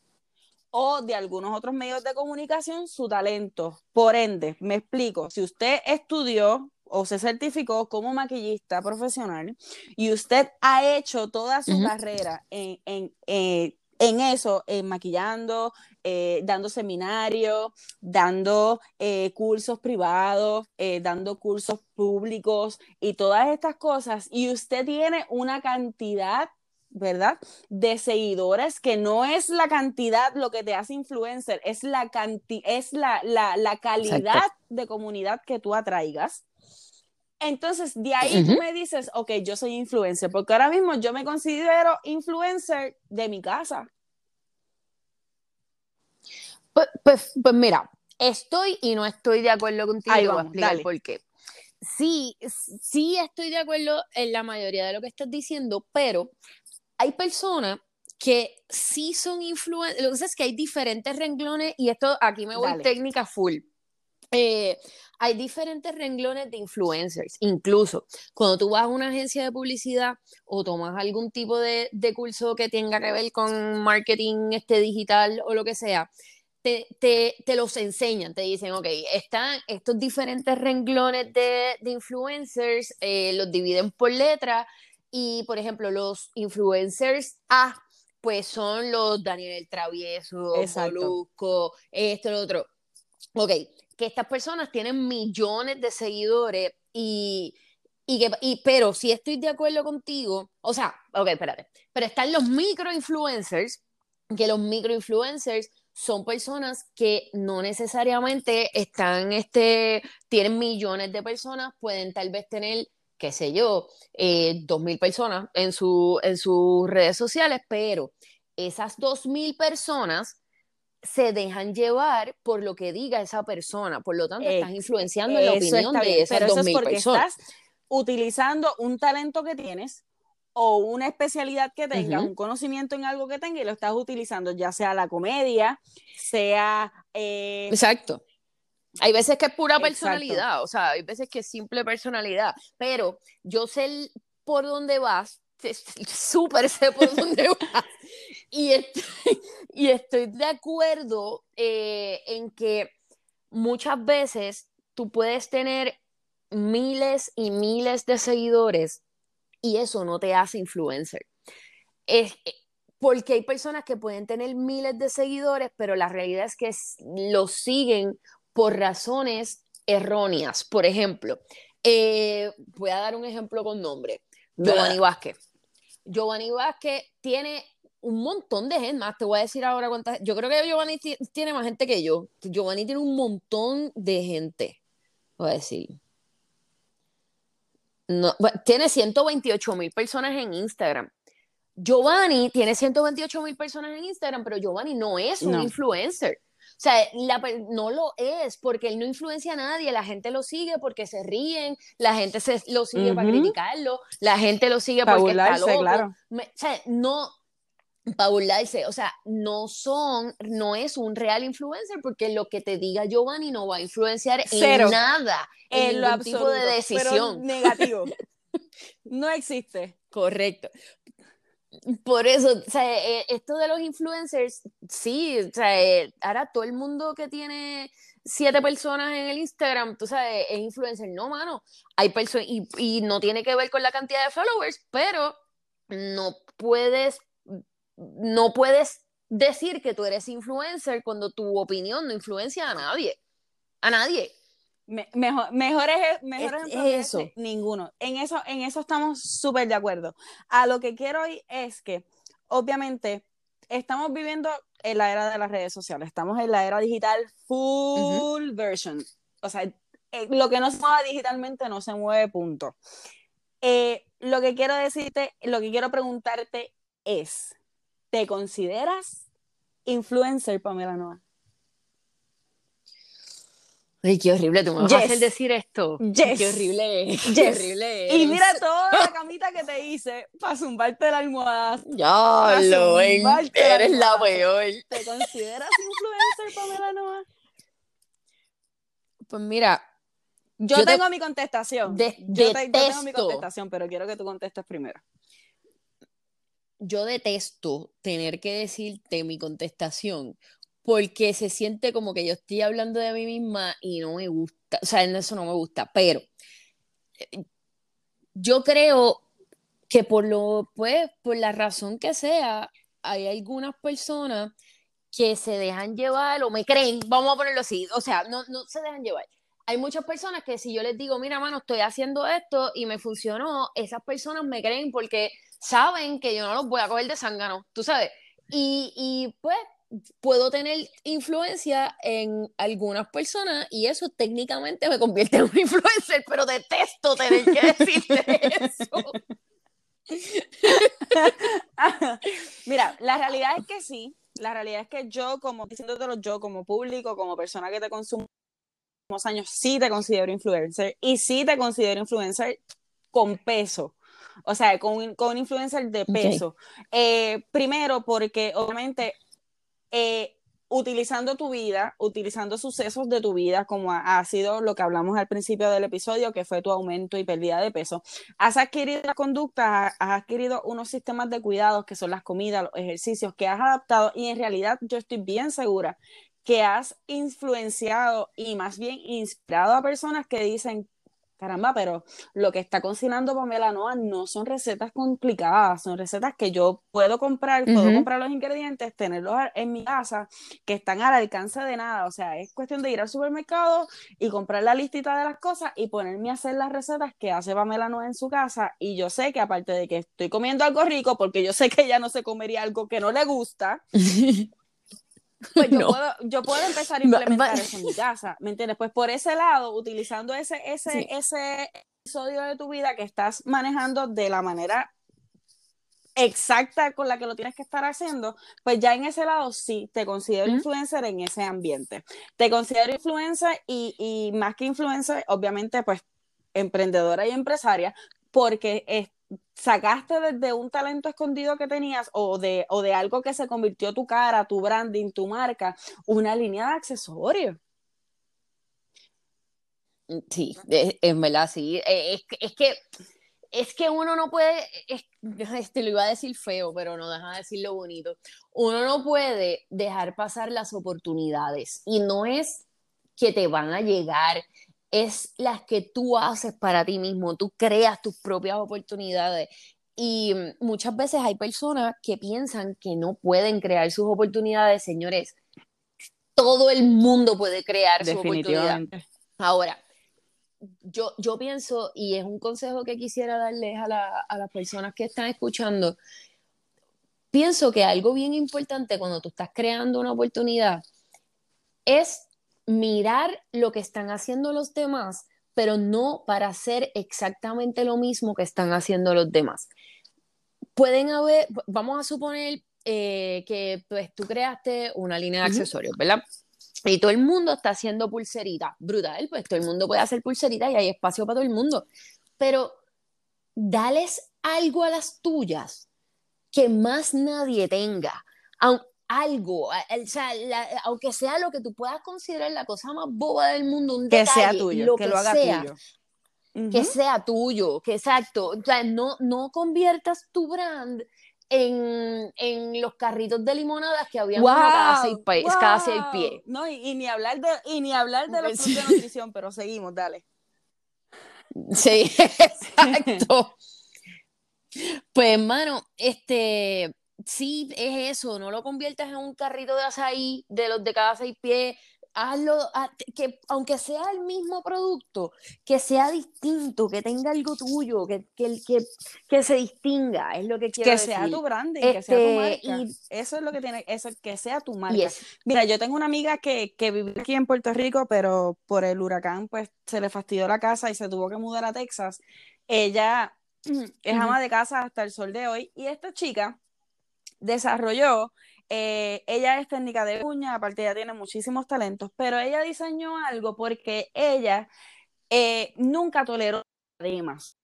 o de algunos otros medios de comunicación su talento. Por ende, me explico, si usted estudió o se certificó como maquillista profesional y usted ha hecho toda su carrera en, en, eh, en, eso, en maquillando, eh, dando seminarios, dando eh, cursos privados, dando cursos públicos y todas estas cosas, y usted tiene una cantidad ¿verdad? De seguidores, que no es la cantidad lo que te hace influencer, es la, es la, la, calidad de comunidad que tú atraigas. Entonces, de ahí tú me dices, ok, yo soy influencer, porque ahora mismo yo me considero influencer de mi casa. Pues, pues, pues mira, estoy y no estoy de acuerdo contigo. Ahí vamos, dale. por qué. Sí, sí estoy de acuerdo en la mayoría de lo que estás diciendo, pero hay personas que sí son influencers. Lo que pasa es que hay diferentes renglones y esto aquí me voy técnica full. Eh, hay diferentes renglones de influencers. Incluso cuando tú vas a una agencia de publicidad o tomas algún tipo de, curso que tenga que ver con marketing este, digital o lo que sea, te, te, los enseñan, te dicen, ok, están estos diferentes renglones de, influencers, eh, los dividen por letras y, por ejemplo, los influencers A, pues son los Daniel Travieso, Molusco, esto, lo otro. Ok, que estas personas tienen millones de seguidores y, y que, y, pero si estoy de acuerdo contigo, o sea, ok, espérate, pero están los microinfluencers, que los microinfluencers son personas que no necesariamente están, este, tienen millones de personas, pueden tal vez tener qué sé yo, eh, dos mil personas en, su, en sus redes sociales, pero esas dos mil personas se dejan llevar por lo que diga esa persona, por lo tanto estás influenciando en la opinión de esas dos mil personas. Estás utilizando un talento que tienes o una especialidad que tengas, un conocimiento en algo que tengas y lo estás utilizando, ya sea la comedia, sea... Eh, Exacto hay veces que es pura personalidad, o sea, hay veces que es simple personalidad, pero yo sé por dónde vas, súper sé por dónde vas, y estoy, y estoy de acuerdo eh, en que muchas veces tú puedes tener miles y miles de seguidores y eso no te hace influencer. Es, eh, porque hay personas que pueden tener miles de seguidores, pero la realidad es que los siguen por razones erróneas. Por ejemplo, eh, voy a dar un ejemplo con nombre. Giovanni Vázquez. Giovanni Vázquez tiene un montón de gente más. Te voy a decir ahora cuántas. Yo creo que Giovanni tiene más gente que yo. Giovanni tiene un montón de gente. Voy a decir. No, tiene 128 mil personas en Instagram. Giovanni tiene 128 mil personas en Instagram, pero Giovanni no es un influencer. O sea, no lo es porque él no influencia a nadie, la gente lo sigue porque se ríen, la gente se, lo sigue para criticarlo, la gente lo sigue porque está loco. Claro. o sea, no, para burlarse, o sea, no son, no es un real influencer porque lo que te diga Giovanni no va a influenciar en nada, en, lo tipo de decisión. negativo. no existe. Correcto. Por eso, eh, esto de los influencers, sí, eh, ahora todo el mundo que tiene siete personas en el Instagram, tú sabes, es influencer. No, mano, hay personas, y, y no tiene que ver con la cantidad de followers, pero no puedes, no puedes decir que tú eres influencer cuando tu opinión no influencia a nadie. A nadie mejor, mejores, mejores eso. ninguno. En eso, en eso estamos súper de acuerdo. A lo que quiero hoy es que, obviamente, estamos viviendo en la era de las redes sociales, estamos en la era digital full version. O sea, eh, lo que no se mueve digitalmente no se mueve, punto. Eh, lo que quiero decirte, lo que quiero preguntarte es, ¿te consideras influencer, Pamela Noa? Ay, qué horrible, tú me vas a hacer decir esto. Yes. Qué horrible es. Yes. Qué horrible Y mira toda la camita que te hice para zumbarte la almohada. Ya, lo la eres la almohada. peor. ¿Te consideras influencer, Pamela Noa? Pues mira, Yo, Yo te- tengo mi contestación. de- yo, te- yo tengo mi contestación, pero quiero que tú contestes primero. yo detesto tener que decirte mi contestación porque se siente como que yo estoy hablando de mí misma y no me gusta, o sea, eso no me gusta, pero eh, yo creo que por lo, pues, por la razón que sea, hay algunas personas que se dejan llevar o me creen, vamos a ponerlo así, o sea, no, no se dejan llevar. Hay muchas personas que si yo les digo, mira, mano, estoy haciendo esto y me funcionó, esas personas me creen porque saben que yo no los voy a coger de zángano, tú sabes. Y, y pues puedo tener influencia en algunas personas y eso técnicamente me convierte en un influencer, pero detesto tener que decirte eso. Mira, la realidad es que sí. La realidad es que yo, como diciéndotelo yo, como público, como persona que te consumo años, sí te considero influencer y sí te considero influencer con peso. O sea, con, con un influencer de peso. Eh, primero, porque obviamente eh, utilizando tu vida, utilizando sucesos de tu vida, como ha, ha, sido lo que hablamos al principio del episodio, que fue tu aumento y pérdida de peso, has adquirido la conducta, has adquirido unos sistemas de cuidados que son las comidas, los ejercicios que has adaptado y en realidad yo estoy bien segura que has influenciado y más bien inspirado a personas que dicen, caramba, pero lo que está cocinando Pamela Noa no son recetas complicadas, son recetas que yo puedo comprar, uh -huh. puedo comprar los ingredientes, tenerlos en mi casa, que están al alcance de nada, o sea, es cuestión de ir al supermercado y comprar la listita de las cosas y ponerme a hacer las recetas que hace Pamela Noa en su casa y yo sé que aparte de que estoy comiendo algo rico, porque yo sé que ella no se comería algo que no le gusta, pues yo, no. puedo, yo puedo empezar a implementar eso en mi casa, ¿me entiendes? Pues por ese lado, utilizando ese, ese, sí. ese episodio de tu vida que estás manejando de la manera exacta con la que lo tienes que estar haciendo, pues ya en ese lado sí, te considero uh -huh. influencer en ese ambiente. Te considero influencer y, y más que influencer, obviamente, pues emprendedora y empresaria, porque es, sacaste desde un talento escondido que tenías o de, o de algo que se convirtió tu cara, tu branding, tu marca, una línea de accesorios. Sí, es, es verdad, sí. Es, es, que es que uno no puede, es, este lo iba a decir feo, pero no deja de decirlo bonito. Uno no puede dejar pasar las oportunidades y no es que te van a llegar, es las que tú haces para ti mismo, tú creas tus propias oportunidades. Y muchas veces hay personas que piensan que no pueden crear sus oportunidades, señores. Todo el mundo puede crear su oportunidad. Ahora, yo, yo pienso, y es un consejo que quisiera darles a, la, a las personas que están escuchando, pienso que algo bien importante cuando tú estás creando una oportunidad es mirar lo que están haciendo los demás, pero no para hacer exactamente lo mismo que están haciendo los demás. Pueden haber, vamos a suponer eh, que pues, tú creaste una línea de accesorios, ¿verdad? Y todo el mundo está haciendo pulseritas, brutal, pues todo el mundo puede hacer pulseritas y hay espacio para todo el mundo. Pero dales algo a las tuyas que más nadie tenga. Algo, o sea, la, aunque sea lo que tú puedas considerar la cosa más boba del mundo, un que detalle, sea tuyo, lo que, que lo haga sea, tuyo. que sea tuyo, que exacto. O sea, no, no conviertas tu brand en, en, los carritos de limonadas que había wow, cada, seis pies, wow. cada seis pies. No, y, y, ni hablar de, y ni hablar de los sí. de nutrición, pero seguimos, dale. Sí, exacto. pues, hermano, este, sí, es eso, no lo conviertas en un carrito de azaí de los de cada seis pies, hazlo, que aunque sea el mismo producto, que sea distinto, que tenga algo tuyo, que, que, que, que se distinga, es lo que quiero que decir. sea tu branding, este, que sea tu marca. Y, eso es lo que tiene, eso, que sea tu marca. Yes. Mira, yo tengo una amiga que, que vive aquí en Puerto Rico, pero por el huracán, pues se le fastidió la casa y se tuvo que mudar a Texas. Ella es ama de casa hasta el sol de hoy, y esta chica desarrolló Eh, ella es técnica de uña, aparte ella tiene muchísimos talentos, pero ella diseñó algo porque ella eh, nunca toleró diademas.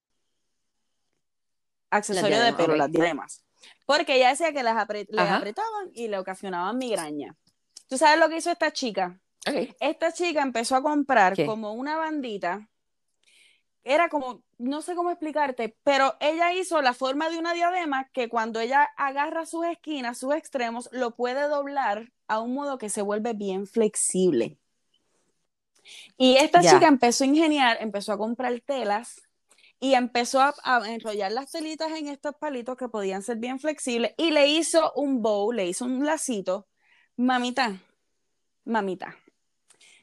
Accesorio de pelo, las diademas. Porque ella decía que las le apretaban y le ocasionaban migraña. ¿Tú sabes lo que hizo esta chica? Esta chica empezó a comprar como una bandita. Era como, no sé cómo explicarte, pero ella hizo la forma de una diadema que cuando ella agarra sus esquinas, sus extremos, lo puede doblar a un modo que se vuelve bien flexible. Y esta chica empezó a ingeniar, empezó a comprar telas y empezó a, enrollar las telitas en estos palitos que podían ser bien flexibles y le hizo un bow, le hizo un lacito. Mamita, mamita,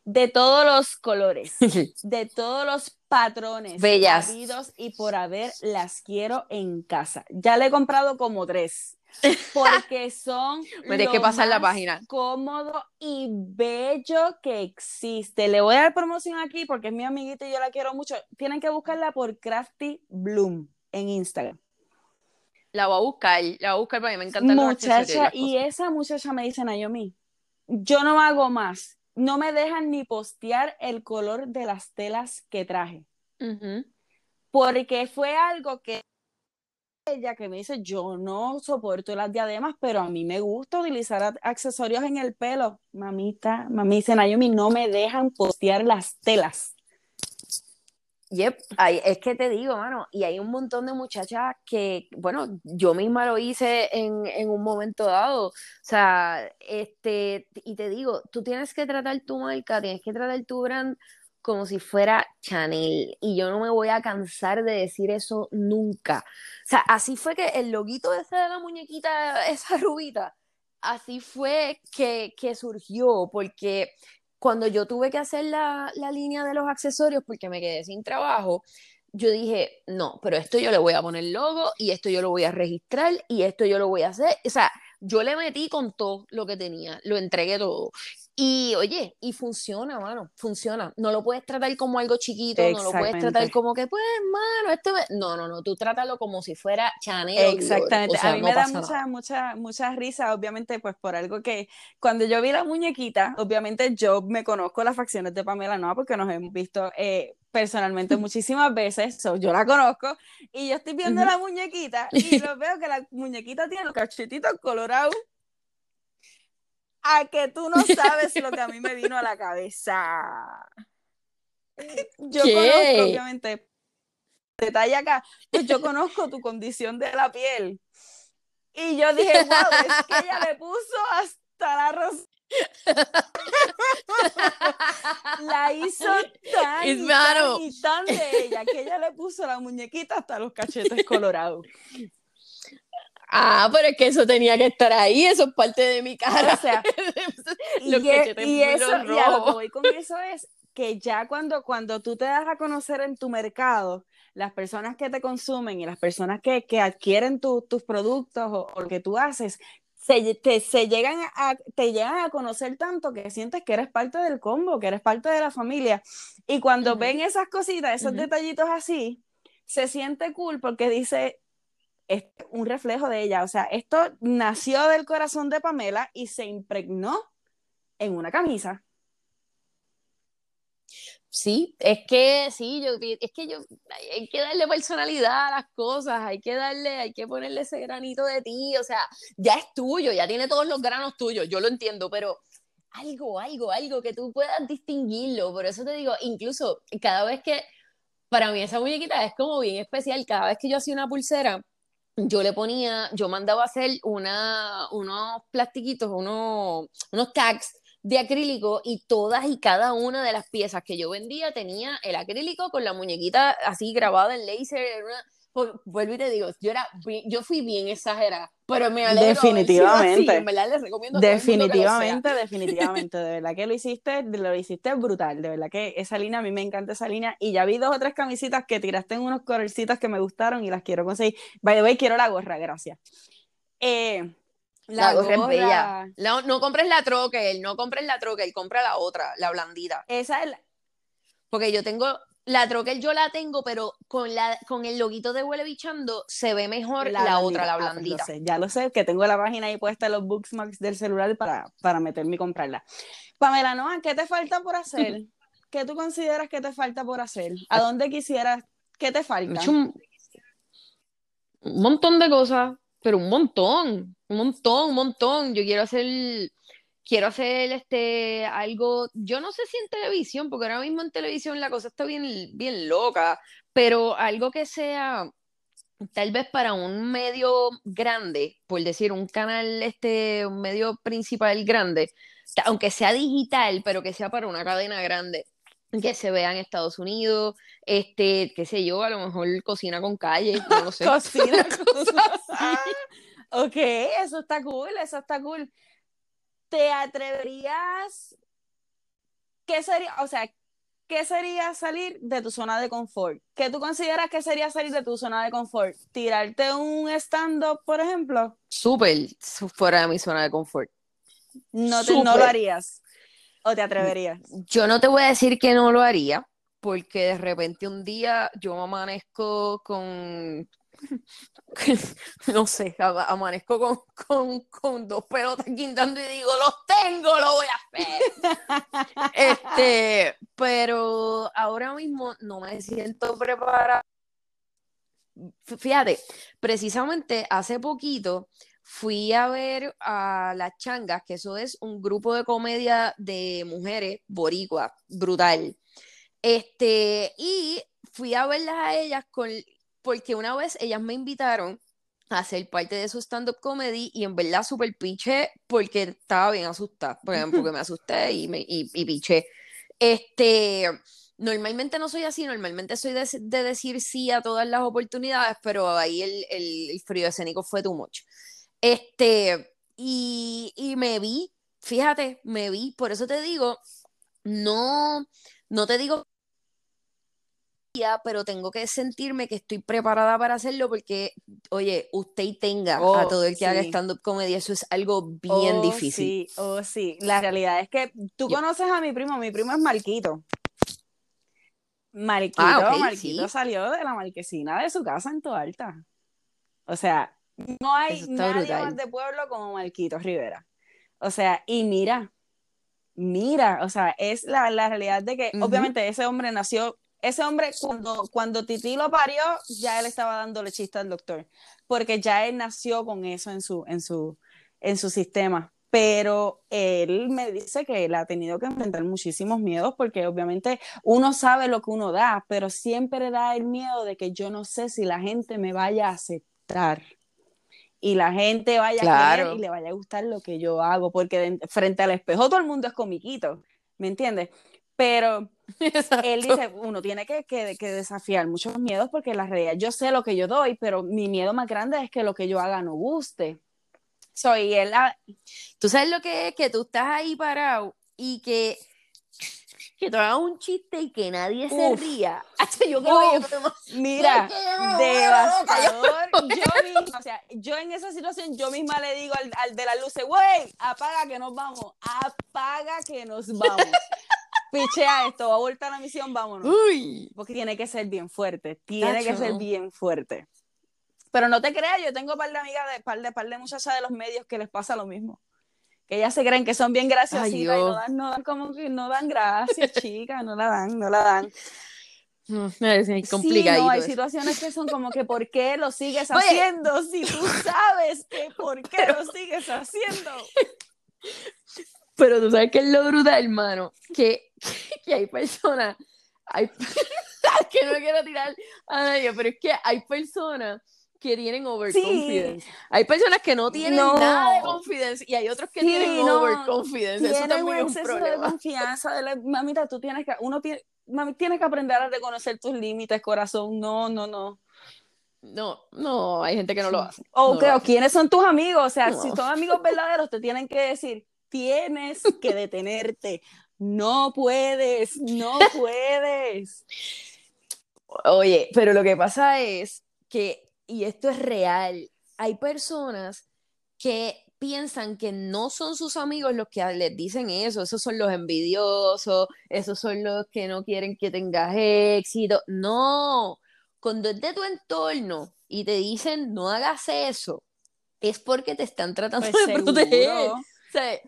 de todos los colores, de todos los patrones, bellas y por haber, las quiero en casa. Ya le he comprado como tres. Porque son lo que pasar la página. cómodo y bello que existe. Le voy a dar promoción aquí porque es mi amiguita y yo la quiero mucho. Tienen que buscarla por Crafty Bloom en Instagram. La voy a buscar, la voy a buscar porque me encanta Muchacha, y, y esa muchacha me dice, Naomi, yo no hago más no me dejan ni postear el color de las telas que traje. Porque fue algo que ella que me dice, yo no soporto las diademas, pero a mí me gusta utilizar accesorios en el pelo. Mamita, mami dice, Naomi, no me dejan postear las telas. Yep, es que te digo, mano, y hay un montón de muchachas que, bueno, yo misma lo hice en, en, un momento dado, o sea, este, y te digo, tú tienes que tratar tu marca, tienes que tratar tu brand como si fuera Chanel, y yo no me voy a cansar de decir eso nunca. O sea, así fue que el loguito ese de la muñequita, esa rubita, así fue que, que surgió, porque cuando yo tuve que hacer la, línea de los accesorios porque me quedé sin trabajo, yo dije, no, pero esto yo le voy a poner logo y esto yo lo voy a registrar y esto yo lo voy a hacer. O sea, yo le metí con todo lo que tenía, lo entregué todo. Y oye, y funciona, mano, funciona. No lo puedes tratar como algo chiquito, no lo puedes tratar como que, pues, mano, esto No, no, no, tú trátalo como si fuera Chanel. Exactamente. a mí me da mucha, mucha, mucha risa, obviamente, pues por algo que cuando yo vi la muñequita, obviamente yo me conozco las facciones de Pamela Noa porque nos hemos visto eh, personalmente muchísimas veces, yo la conozco, y yo estoy viendo la muñequita y lo veo que la muñequita tiene los cachetitos colorados. A que tú no sabes lo que a mí me vino a la cabeza. Yo conozco, obviamente, detalle acá, pues yo conozco tu condición de la piel. Y yo dije, wow, es que ella le puso hasta la rosa la hizo tan y, tan de ella que ella le puso la muñequita hasta los cachetes colorados. Ah, pero es que eso tenía que estar ahí, eso es parte de mi cara. O sea, y, e, y eso, y a lo que voy con eso es que ya cuando, cuando tú te das a conocer en tu mercado, las personas que te consumen y las personas que, que adquieren tus productos o, o, lo que tú haces, se, te, se llegan a, te llegan a conocer tanto que sientes que eres parte del combo, que eres parte de la familia. Y cuando ven esas cositas, esos detallitos así, se siente cool porque dice, es un reflejo de ella. O sea, esto nació del corazón de Pamela y se impregnó en una camisa. Sí, es que sí, yo es que yo hay que darle personalidad a las cosas, hay que darle, hay que ponerle ese granito de ti, o sea, ya es tuyo, ya tiene todos los granos tuyos, yo lo entiendo, pero algo, algo, algo que tú puedas distinguirlo, por eso te digo, incluso cada vez que para mí esa muñequita es como bien especial, cada vez que yo hacía una pulsera, yo le ponía, yo mandaba hacer una, unos plastiquitos, unos, unos tags de acrílico y todas y cada una de las piezas que yo vendía tenía el acrílico con la muñequita así grabada en láser. Vuelvo y te digo, yo, era, yo fui bien exagerada, pero me alegro. Definitivamente. definitivamente, definitivamente. De verdad que lo hiciste, lo hiciste brutal. De verdad que esa línea, a mí me encanta esa línea. Y ya vi dos o tres camisitas que tiraste en unos colorcitos que me gustaron y las quiero conseguir. By the way, quiero la gorra, gracias. Eh, la, gorra, bella. no compres la troquel, no compres la troquel, compra la otra, la blandita. Esa es la... Porque yo tengo la troquel yo la tengo, pero con, la, con el loguito de huele bichando se ve mejor la, otra, la Ah, pues blandita. lo sé, ya lo sé, que tengo la página ahí puesta en los bookmarks del celular para, para meterme y comprarla. Pamela Noa, ¿qué te falta por hacer? ¿Qué tú consideras que te falta por hacer? ¿A dónde quisieras? ¿Qué te falta? un montón de cosas, pero un montón, un montón, un montón. Yo quiero hacer, quiero hacer este algo, yo no sé si en televisión, porque ahora mismo en televisión la cosa está bien, bien loca, pero algo que sea tal vez para un medio grande, por decir, un canal, este, un medio principal grande, aunque sea digital, pero que sea para una cadena grande, que se vea en Estados Unidos, este, qué sé yo, a lo mejor cocina con calle, no lo sé. Cocina Cosas así. Ok, eso está cool, eso está cool. ¿Te atreverías? ¿Qué sería, o sea, qué sería salir de tu zona de confort? ¿Qué tú consideras que sería salir de tu zona de confort? ¿Tirarte un stand-up, por ejemplo? Súper fuera de mi zona de confort. No, te- no lo harías. ¿O te atreverías? Yo no te voy a decir que no lo haría, porque de repente un día yo amanezco con, no sé, ama- amanezco con, con, dos pelotas guindando y digo, los tengo, lo voy a hacer. Este, pero ahora mismo no me siento preparada. Fíjate, precisamente hace poquito fui a ver a Las Changas, que eso es un grupo de comedia de mujeres boricua, brutal. Este, y fui a verlas a ellas con, porque una vez ellas me invitaron a ser parte de su stand-up comedy y en verdad súper piché porque estaba bien asustada, por ejemplo, porque me asusté y, me, y. Este, normalmente no soy así, normalmente soy de, de decir sí a todas las oportunidades, pero ahí el, el, el frío escénico fue too much. Este, y, y me vi, fíjate, me vi, por eso te digo, no, no te digo pero tengo que sentirme que estoy preparada para hacerlo porque, oye, usted y tenga a Oh, todo el que haga stand-up comedy, eso es algo bien Oh, difícil. Sí, oh, sí. La realidad es que tú Yo- conoces a mi primo, mi primo es Marquito. Marquito, Ah, Marquito sí. salió de la marquesina de su casa en Toalta. O sea, no hay nadie brutal. más de pueblo como Marquito Rivera. O sea, y mira, mira, o sea, es la, la realidad de que obviamente ese hombre nació, ese hombre cuando, cuando Titi lo parió, ya él estaba dándole chiste al doctor, porque ya él nació con eso en su, en su, en su sistema. Pero él me dice que él ha tenido que enfrentar muchísimos miedos porque obviamente uno sabe lo que uno da, pero siempre da el miedo de que yo no sé si la gente me vaya a aceptar y la gente vaya a querer y le vaya a gustar lo que yo hago, porque de- frente al espejo todo el mundo es comiquito, ¿me entiendes? Pero él dice, uno tiene que, que, que desafiar muchos miedos porque la realidad, yo sé lo que yo doy, pero mi miedo más grande es que lo que yo haga no guste. Soy él, ah, Tú sabes lo que es que tú estás ahí parado y que, que te hagas un chiste y que nadie se Uf. ría. Hacho, yo creo que yo mira, Es que yo me vuelvo loca, yo- devastador. Yo misma, o sea, yo en esa situación, yo misma le digo al, al de la luz, güey, apaga que nos vamos, apaga que nos vamos. Pichea esto, va a voltar la misión, vámonos. Uy. Porque tiene que ser bien fuerte, tiene que ser no. bien fuerte. Pero no te creas, yo tengo un par de amigas, de par de, par de muchachas de los medios que les pasa lo mismo. Que ellas se creen que son bien graciositas y no dan, no dan como que no dan gracias, chicas, no la dan, no la dan. Mm, Es Sí, complicadito. no, hay situaciones que son como que ¿por qué lo sigues Oye. haciendo? Si tú sabes que ¿por qué lo sigues haciendo? Pero tú sabes que es lo brutal, hermano, que, que hay personas, hay, que no quiero tirar a nadie, pero es que hay personas que tienen overconfidence. Hay personas que no tienen No. nada de confidence y hay otros que Sí, tienen no. overconfidence. Eso Tienen un también es un exceso de problema. confianza. De la, mamita, tú tienes que, uno tiene, mami, tienes que aprender a reconocer tus límites, corazón. No, no, no. No, no, hay gente que no lo hace. O, No que- lo o hace. quiénes son tus amigos. O sea, si son amigos verdaderos, te tienen que decir, tienes que detenerte. No puedes, no puedes. Oye, pero lo que pasa es que, y esto es real, hay personas que piensan que no son sus amigos los que les dicen eso, esos son los envidiosos, esos son los que no quieren que tengas éxito. No, cuando es de tu entorno y te dicen no hagas eso, es porque te están tratando Pues de seguro. proteger. Sea,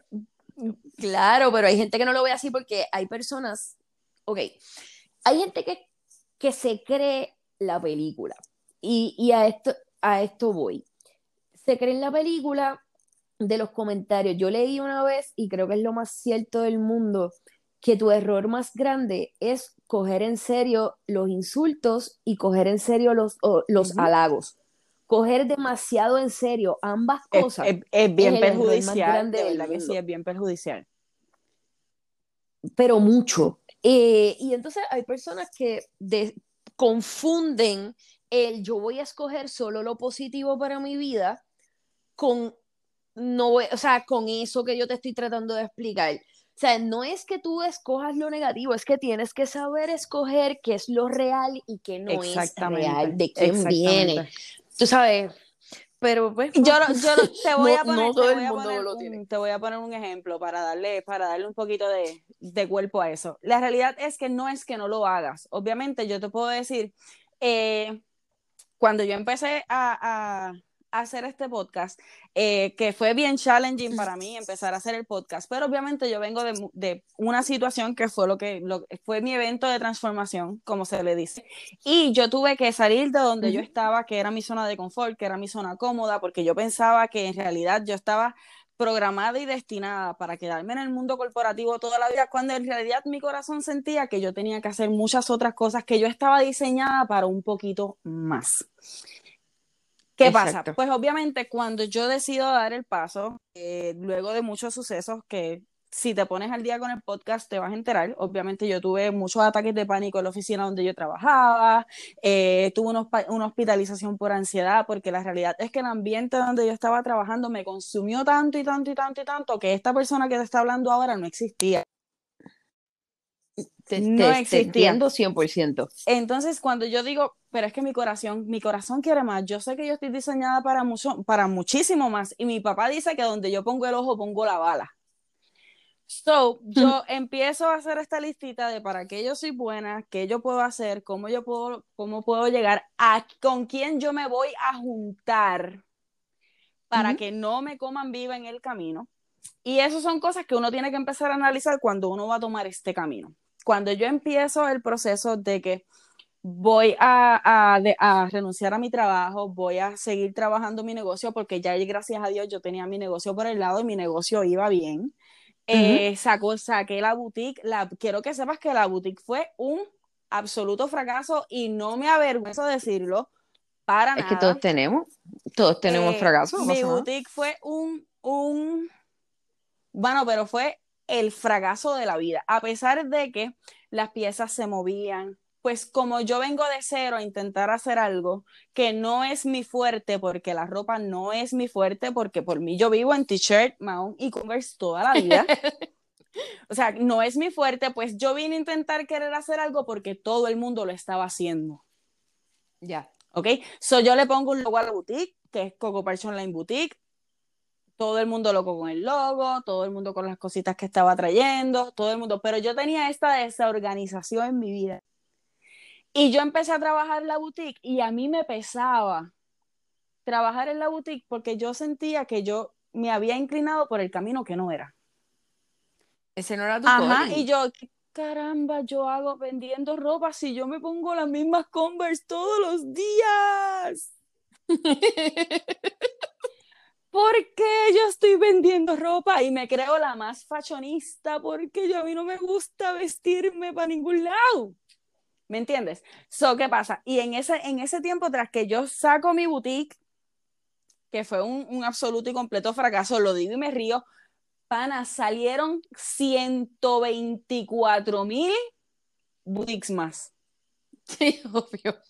claro, pero hay gente que no lo ve así porque hay personas, ok, hay gente que, que se cree la película y, y a, esto, a esto voy. Se cree en la película de los comentarios. Yo leí una vez, y creo que es lo más cierto del mundo, que tu error más grande es coger en serio los insultos y coger en serio los, o, los halagos. Coger demasiado en serio ambas cosas. es- es bien perjudicial, de verdad que sí, es bien perjudicial. pero mucho. Eh, y entonces hay personas que de- confunden el yo voy a escoger solo lo positivo para mi vida con no voy- o sea, con eso que yo te estoy tratando de explicar. O sea, no es que tú escojas lo negativo, es que tienes que saber escoger qué es lo real y qué no es real, de quién viene. Tú sabes, pero pues Yo, no- yo no- te voy No- a poner, no te el voy a mundo poner lo un- tiene. te voy a poner un ejemplo para darle, para darle un poquito de, de cuerpo a eso. La realidad es que no es que no lo hagas. Obviamente, yo te puedo decir, eh, cuando yo empecé a hacer este podcast, eh, que fue bien challenging para mí empezar a hacer el podcast, pero obviamente yo vengo de, de una situación que fue lo que lo- fue mi evento de transformación, como se le dice, y yo tuve que salir de donde yo estaba, que era mi zona de confort, que era mi zona cómoda, porque yo pensaba que en realidad yo estaba programada y destinada para quedarme en el mundo corporativo toda la vida, cuando en realidad mi corazón sentía que yo tenía que hacer muchas otras cosas que yo estaba diseñada para un poquito más. ¿Qué pasa? Pues obviamente cuando yo decido dar el paso, eh, luego de muchos sucesos que si te pones al día con el podcast te vas a enterar, obviamente yo tuve muchos ataques de pánico en la oficina donde yo trabajaba, eh, tuve una hospitalización por ansiedad, porque la realidad es que el ambiente donde yo estaba trabajando me consumió tanto y tanto y tanto y tanto que esta persona que te está hablando ahora no existía. Te, no te- te entiendo 100%. Entonces, cuando yo digo, pero es que mi corazón, mi corazón quiere más, yo sé que yo estoy diseñada para mucho, para muchísimo más, y mi papá dice que donde yo pongo el ojo, pongo la bala. So, yo empiezo a hacer esta listita de para qué yo soy buena, qué yo puedo hacer, cómo yo puedo, cómo puedo llegar, a con quién yo me voy a juntar para que no me coman viva en el camino. Y eso son cosas que uno tiene que empezar a analizar cuando uno va a tomar este camino. Cuando yo empiezo el proceso de que voy a, a, de- a renunciar a mi trabajo, voy a seguir trabajando mi negocio, porque ya gracias a Dios yo tenía mi negocio por el lado y mi negocio iba bien. Eh, sacó, saqué la boutique, la, quiero que sepas que la boutique fue un absoluto fracaso y no me avergüenzo de decirlo para Es que nada. todos tenemos, todos tenemos Eh, fracasos. Mi boutique fue un, un, bueno, pero fue el fracaso de la vida, a pesar de que las piezas se movían. Pues como yo vengo de cero a intentar hacer algo que no es mi fuerte, porque la ropa no es mi fuerte, porque por mí yo vivo en t-shirt, Mahon y Converse toda la vida. o sea, no es mi fuerte, pues yo vine a intentar querer hacer algo porque todo el mundo lo estaba haciendo. Ya. ¿ok? So yo le pongo un logo a la boutique, que es Coco Parch Online Boutique. Todo el mundo loco con el logo, todo el mundo con las cositas que estaba trayendo, todo el mundo. Pero yo tenía esta desorganización en mi vida. Y yo empecé a trabajar en la boutique y a mí me pesaba trabajar en la boutique porque yo sentía que yo me había inclinado por el camino que no era. Ese no era tu Ajá, y yo, ¿qué caramba yo hago vendiendo ropa si yo me pongo las mismas Converse todos los días? ¿Por qué yo estoy vendiendo ropa y me creo la más fashionista? Porque yo a mí no me gusta vestirme para ningún lado. ¿Me entiendes? So, ¿qué pasa? Y en ese, en ese tiempo, tras que yo saco mi boutique, que fue un, un absoluto y completo fracaso, lo digo y me río, pana, salieron 124 mil boutiques más. Sí, obvio.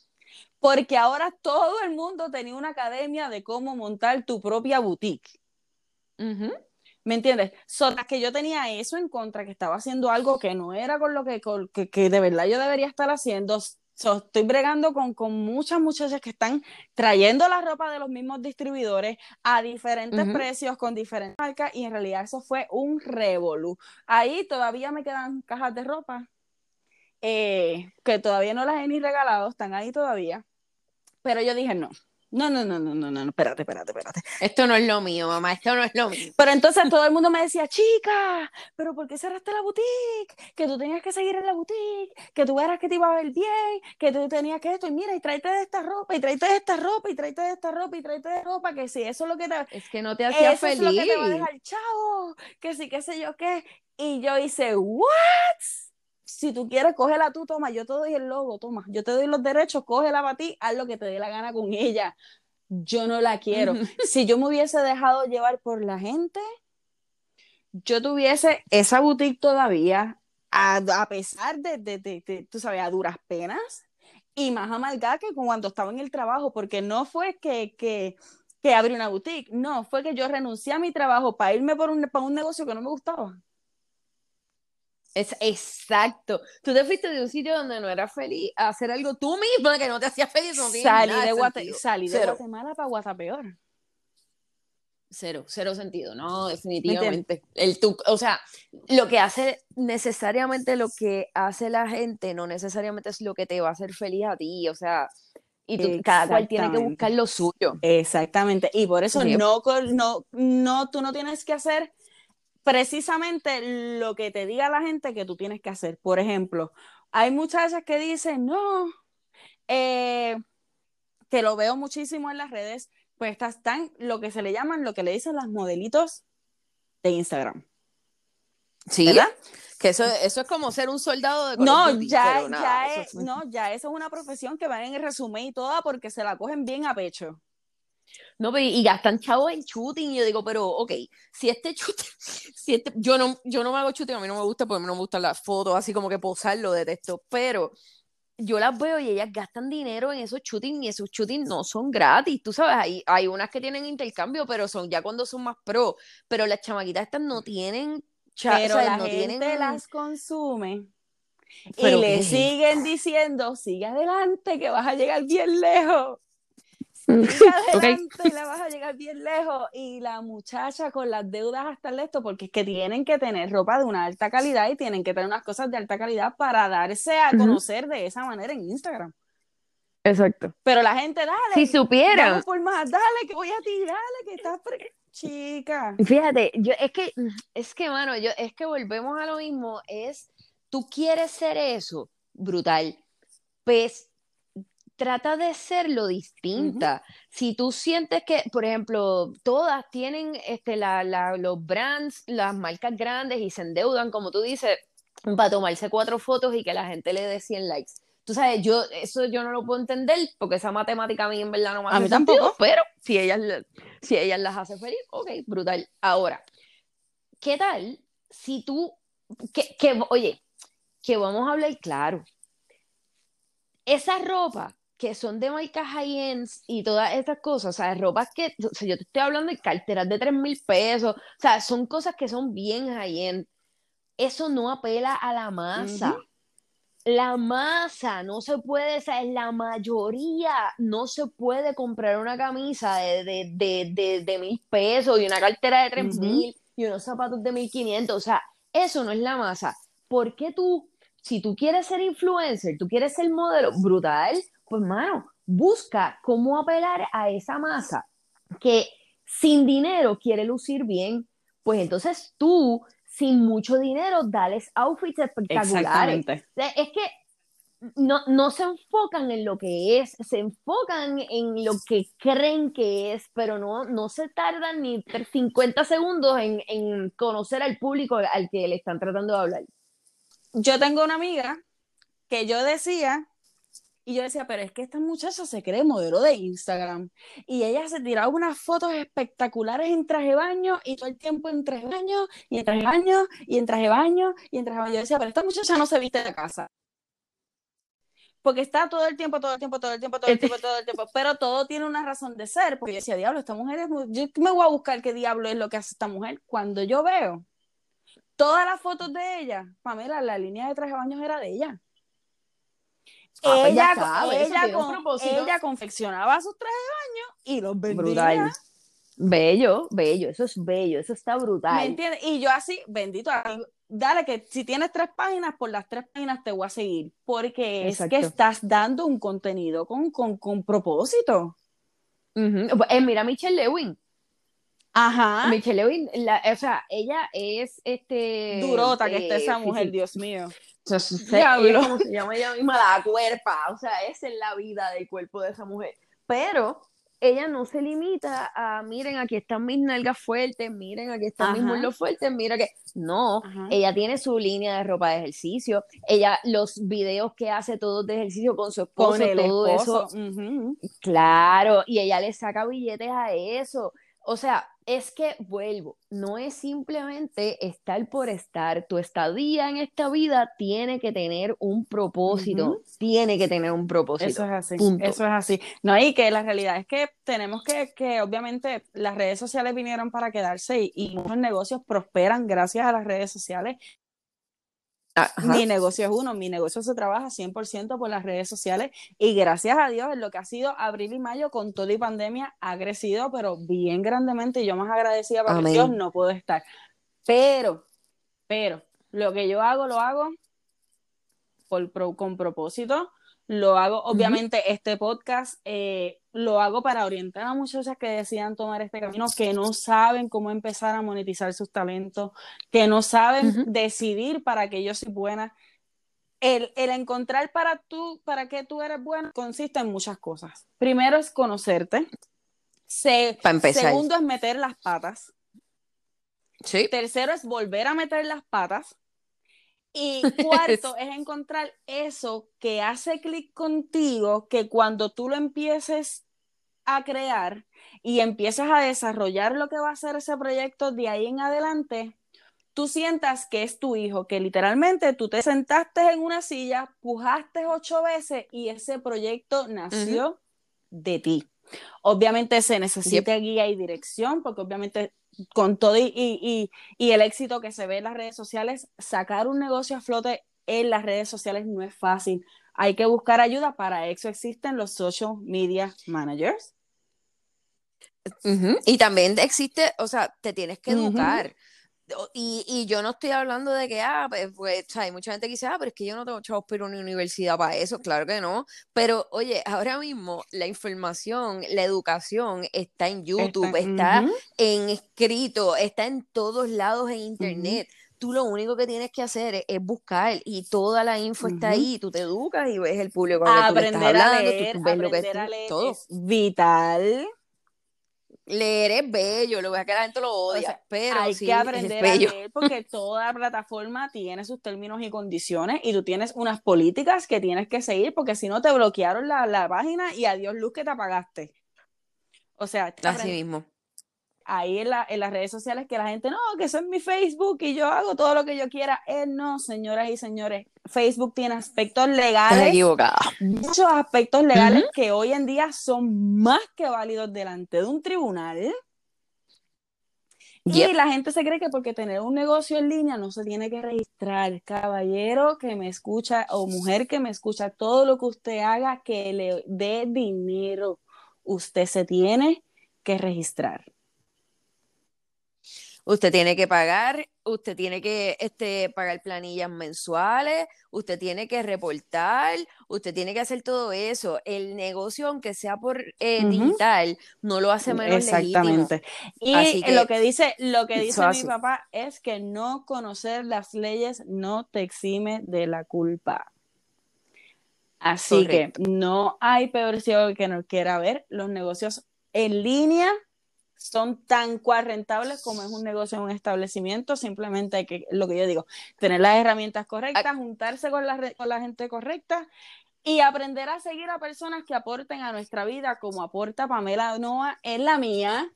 Porque ahora todo el mundo tenía una academia de cómo montar tu propia boutique. ¿Me entiendes? So, que yo tenía eso en contra, que estaba haciendo algo que no era con lo que, con- que, que de verdad yo debería estar haciendo, estoy bregando con, con, muchas muchachas que están trayendo la ropa de los mismos distribuidores a diferentes precios, con diferentes marcas, y en realidad eso fue un revolú. Ahí todavía me quedan cajas de ropa eh, que todavía no las he ni regalado, están ahí todavía. Pero yo dije, no, no, no, no, no, no, no, espérate, espérate, espérate. Esto no es lo mío, mamá, esto no es lo mío. Pero entonces todo el mundo me decía, chica, pero ¿por qué cerraste la boutique? Que tú tenías que seguir en la boutique, que tú eras que te iba a ver bien, que tú tenías que esto, y mira, y tráete de esta ropa, y tráete de esta ropa, y tráete de esta ropa, y tráete de ropa, que sí, eso es lo que te... Es que no te hacía feliz. Eso es lo que te va a dejar chavo, que sí, qué sé yo qué. Y yo hice, ¿what? Si tú quieres, cógela tú, toma, yo te doy el logo, toma, yo te doy los derechos, cógela para ti, haz lo que te dé la gana con ella yo no la quiero. si yo me hubiese dejado llevar por la gente, yo tuviese esa boutique todavía, a, pesar de, de, tú sabes, a duras penas, y más amargada que cuando estaba en el trabajo, porque no fue que, que, que abrí una boutique, no, fue que yo renuncié a mi trabajo para irme por un, para un negocio que no me gustaba. Es exacto. Tú te fuiste de un sitio donde no eras feliz a hacer algo tú mismo que no te hacía feliz. No salí de, salí de Guatemala para Guatapeor. Cero, cero sentido, no, definitivamente. El tu, o sea, lo que hace necesariamente lo que hace la gente, no necesariamente es lo que te va a hacer feliz a ti, o sea, y tú, cada cual tiene que buscar lo suyo. Exactamente, y por eso no, no, no, tú no tienes que hacer precisamente lo que te diga la gente que tú tienes que hacer. Por ejemplo, hay muchachas que dicen, no, eh, que lo veo muchísimo en las redes, pues estás tan, lo que se le llaman, lo que le dicen las modelitos de Instagram. Sí, ¿verdad? Que eso, eso es como ser un soldado de No, ya, ya es, no, ya eso es una profesión que van en el resumen y toda porque se la cogen bien a pecho. No, y gastan chavos en shooting. Y yo digo, pero, ok, si este shooting, si este, yo no, yo no me hago shooting, a mí no me gusta porque a mí no me gustan las fotos, así como que posarlo, detesto. Pero yo las veo y ellas gastan dinero en esos shooting y esos shooting no son gratis. Tú sabes, hay, hay unas que tienen intercambio, pero son ya cuando son más pro. Pero las chamaquitas estas no tienen. Pero la no gente tienen... las consume. y le siguen diciendo, sigue adelante, que vas a llegar bien lejos. Y la vas a llegar bien lejos. Y la muchacha con las deudas hasta el esto, porque es que tienen que tener ropa de una alta calidad y tienen que tener unas cosas de alta calidad para darse a conocer de esa manera en Instagram. Exacto. Pero la gente, dale. Si supiera. por más, dale, que voy a ti, dale, que estás. Chica. Fíjate, yo es que, es que, mano, yo, es que volvemos a lo mismo, es, tú quieres ser eso, brutal, pues trata de serlo distinta. Si tú sientes que, por ejemplo, todas tienen este, la, los brands, las marcas grandes y se endeudan, como tú dices, para tomarse cuatro fotos y que la gente le dé 100 likes. Tú sabes, yo eso yo no lo puedo entender porque esa matemática a mí en verdad no me hace A mí tampoco. pero si ellas, si ellas las hace feliz, ok, brutal. Ahora, ¿qué tal si tú, que, que oye, que vamos a hablar claro, esa ropa que son de marcas high-ends y todas estas cosas, o sea, ropas que, o sea, yo te estoy hablando de carteras de 3 mil pesos, o sea, son cosas que son bien high-end. Eso no apela a la masa. La masa no se puede, o sea, la mayoría no se puede comprar una camisa de, de, de, mil pesos y una cartera de tres mil y unos zapatos de mil quinientos, o sea, eso no es la masa. ¿Por qué tú, si tú quieres ser influencer, tú quieres ser modelo, brutal, pues mano, busca cómo apelar a esa masa que sin dinero quiere lucir bien, pues entonces tú, sin mucho dinero, dales outfits espectaculares. Es que no, no, se enfocan en lo que es, se enfocan en lo que creen que es, pero no, no se tardan ni 50 segundos en, en conocer al público al que le están tratando de hablar. Yo tengo una amiga que yo decía y yo decía, pero es que esta muchacha se cree modelo de Instagram. Y ella se tiraba unas fotos espectaculares en traje baño y todo el tiempo en traje baño y en traje baño y en traje baño y en traje baño. Yo decía, pero esta muchacha no se viste de casa. Porque está todo el tiempo, todo el tiempo, todo el tiempo, todo el tiempo, todo el tiempo. Pero todo tiene una razón de ser. Porque yo decía, diablo, esta mujer es. Yo me voy a buscar qué diablo es lo que hace esta mujer. Cuando yo veo todas las fotos de ella, Pamela, la línea de traje de baño era de ella Ah, pues ella, ella, con- ella confeccionaba sus trajes de baño y los vendía. Brutal. Bello, bello, eso es bello, eso está ¿Me brutal. entiendes? Y yo así, bendito, dale que si tienes tres páginas, por las tres páginas te voy a seguir, porque es que estás dando un contenido con, con, con propósito. Ujú. Eh, mira, Michelle Lewin. Ajá. Michelle Lewin, la- o sea, ella es este. Durota que está eh, esa mujer. Dios mío. O sea, se- como se llama ella misma, la cuerpa. O sea, esa es la vida del cuerpo de esa mujer. Pero ella no se limita a, miren, aquí están mis nalgas fuertes, miren, aquí están mis Ajá. muslos fuertes, mira que. No, Ajá. ella tiene su línea de ropa de ejercicio. Ella, los videos que hace todos de ejercicio con su esposo, Con el todo esposo. eso. ujú. Claro, y ella le saca billetes a eso. O sea, es que vuelvo, no es simplemente estar por estar. Tu estadía en esta vida tiene que tener un propósito, tiene que tener un propósito. Eso es así, Punto. eso es así. No, y que la realidad es que tenemos que, que obviamente, las redes sociales vinieron para quedarse y, y muchos negocios prosperan gracias a las redes sociales. Ajá. Mi negocio es uno, mi negocio se trabaja 100% por las redes sociales y gracias a Dios en lo que ha sido abril y mayo con todo y pandemia ha crecido, pero bien grandemente y yo más agradecida Amén. Dios no puedo estar. Pero, pero, lo que yo hago, lo hago por, con propósito, lo hago, obviamente este podcast eh, lo hago para orientar a muchachas que decidan tomar este camino, que no saben cómo empezar a monetizar sus talentos, que no saben decidir para que yo soy buena. El, el encontrar para tú, para qué tú eres buena, consiste en muchas cosas. Primero es conocerte. Se- segundo es meter las patas. Sí. Tercero es volver a meter las patas. Y cuarto es encontrar eso que hace clic contigo, que cuando tú lo empieces a crear y empiezas a desarrollar lo que va a ser ese proyecto de ahí en adelante, tú sientas que es tu hijo, que literalmente tú te sentaste en una silla, pujaste ocho veces y ese proyecto nació de ti. Obviamente se necesita guía y dirección, porque obviamente con todo y, y, y, el éxito que se ve en las redes sociales, sacar un negocio a flote en las redes sociales no es fácil. Hay que buscar ayuda, para eso existen los social media managers. Y también existe, o sea, te tienes que educar. Y, y yo no estoy hablando de que, ah, pues, pues, hay mucha gente que dice, ah, pero es que yo no tengo chavos a una universidad para eso, claro que no. Pero, oye, ahora mismo la información, la educación está en YouTube, está, ujú. en escrito, está en todos lados en internet. Tú lo único que tienes que hacer es, es buscar y toda la info está Ujú. ahí. Tú te educas y ves el público con el que tú estás Aprender a hablando, tú- leer, tú ves lo que aprender a es todo. vital. Leer es bello, lo que que la gente lo odia, sea, pero Hay sí, que es aprender a leer porque toda plataforma tiene sus términos y condiciones y tú tienes unas políticas que tienes que seguir porque si no te bloquearon la, la página y adiós luz que te apagaste. O sea, Así mismo. ahí en, la- en las redes sociales que la gente, no, que eso es mi Facebook y yo hago todo lo que yo quiera. Eh, no, señoras y señores, Facebook tiene aspectos legales muchos aspectos legales que hoy en día son más que válidos delante de un tribunal. Yep. Y la gente se cree que porque tener un negocio en línea no se tiene que registrar. Caballero que me escucha o mujer que me escucha, todo lo que usted haga que le dé dinero, usted se tiene que registrar. Usted tiene que pagar, usted tiene que este, pagar planillas mensuales, usted tiene que reportar, usted tiene que hacer todo eso. El negocio, aunque sea por eh, digital, no lo hace menos legítimo. Exactamente. Y Así que, lo que dice, lo que dice mi papá es que no conocer las leyes no te exime de la culpa. Así Correcto. que no hay peor ciego que no quiera ver. Los negocios en línea son tan cual rentables como es un negocio en un establecimiento. Simplemente hay que, lo que yo digo, tener las herramientas correctas, juntarse con la, con la gente correcta y aprender a seguir a personas que aporten a nuestra vida, como aporta Pamela Noa en la mía.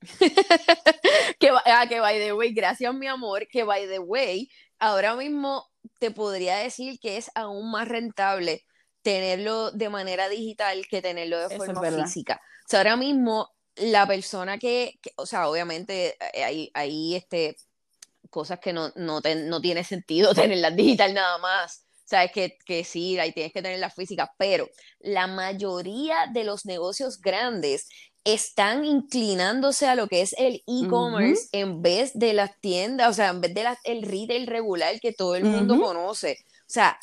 que, ah, que by the way, gracias mi amor, que by the way, ahora mismo te podría decir que es aún más rentable tenerlo de manera digital que tenerlo de Eso es forma física. O sea, ahora mismo la persona que, que- o sea, obviamente eh, hay, hay este, cosas que no, no, te- no tiene sentido tenerlas digital nada más. sabes que, que sí, ahí tienes que tener la física, pero la mayoría de los negocios grandes están inclinándose a lo que es el e-commerce en vez de las tiendas, o sea, en vez de el retail regular que todo el mundo conoce. O sea,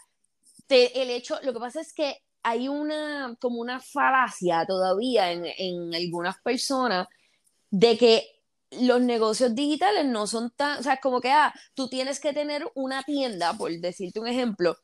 el hecho, lo que pasa es que hay una, como una falacia todavía en, en algunas personas de que los negocios digitales no son tan, o sea, como que, ah, tú tienes que tener una tienda, por decirte un ejemplo,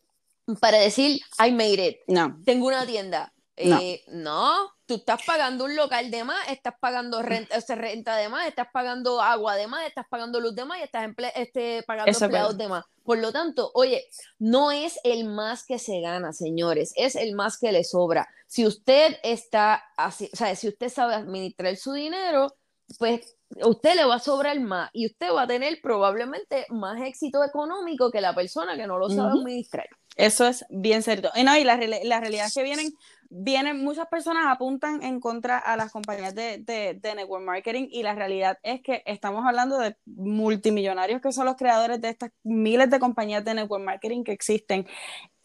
para decir, I made it. No. Tengo una tienda. No. Eh, tú estás pagando un local de más, estás pagando renta, renta de más, estás pagando agua de más, estás pagando luz de más y estás este, pagando empleados de más. Por lo tanto, oye, no es el más que se gana, señores, es el más que le sobra. Si usted está así, o sea, si usted sabe administrar su dinero, pues usted le va a sobrar más y usted va a tener probablemente más éxito económico que la persona que no lo sabe administrar. Eso es bien cierto. Y no, y la, la realidad es que vienen vienen, muchas personas apuntan en contra a las compañías de, de, network marketing y la realidad es que estamos hablando de multimillonarios que son los creadores de estas miles de compañías de network marketing que existen,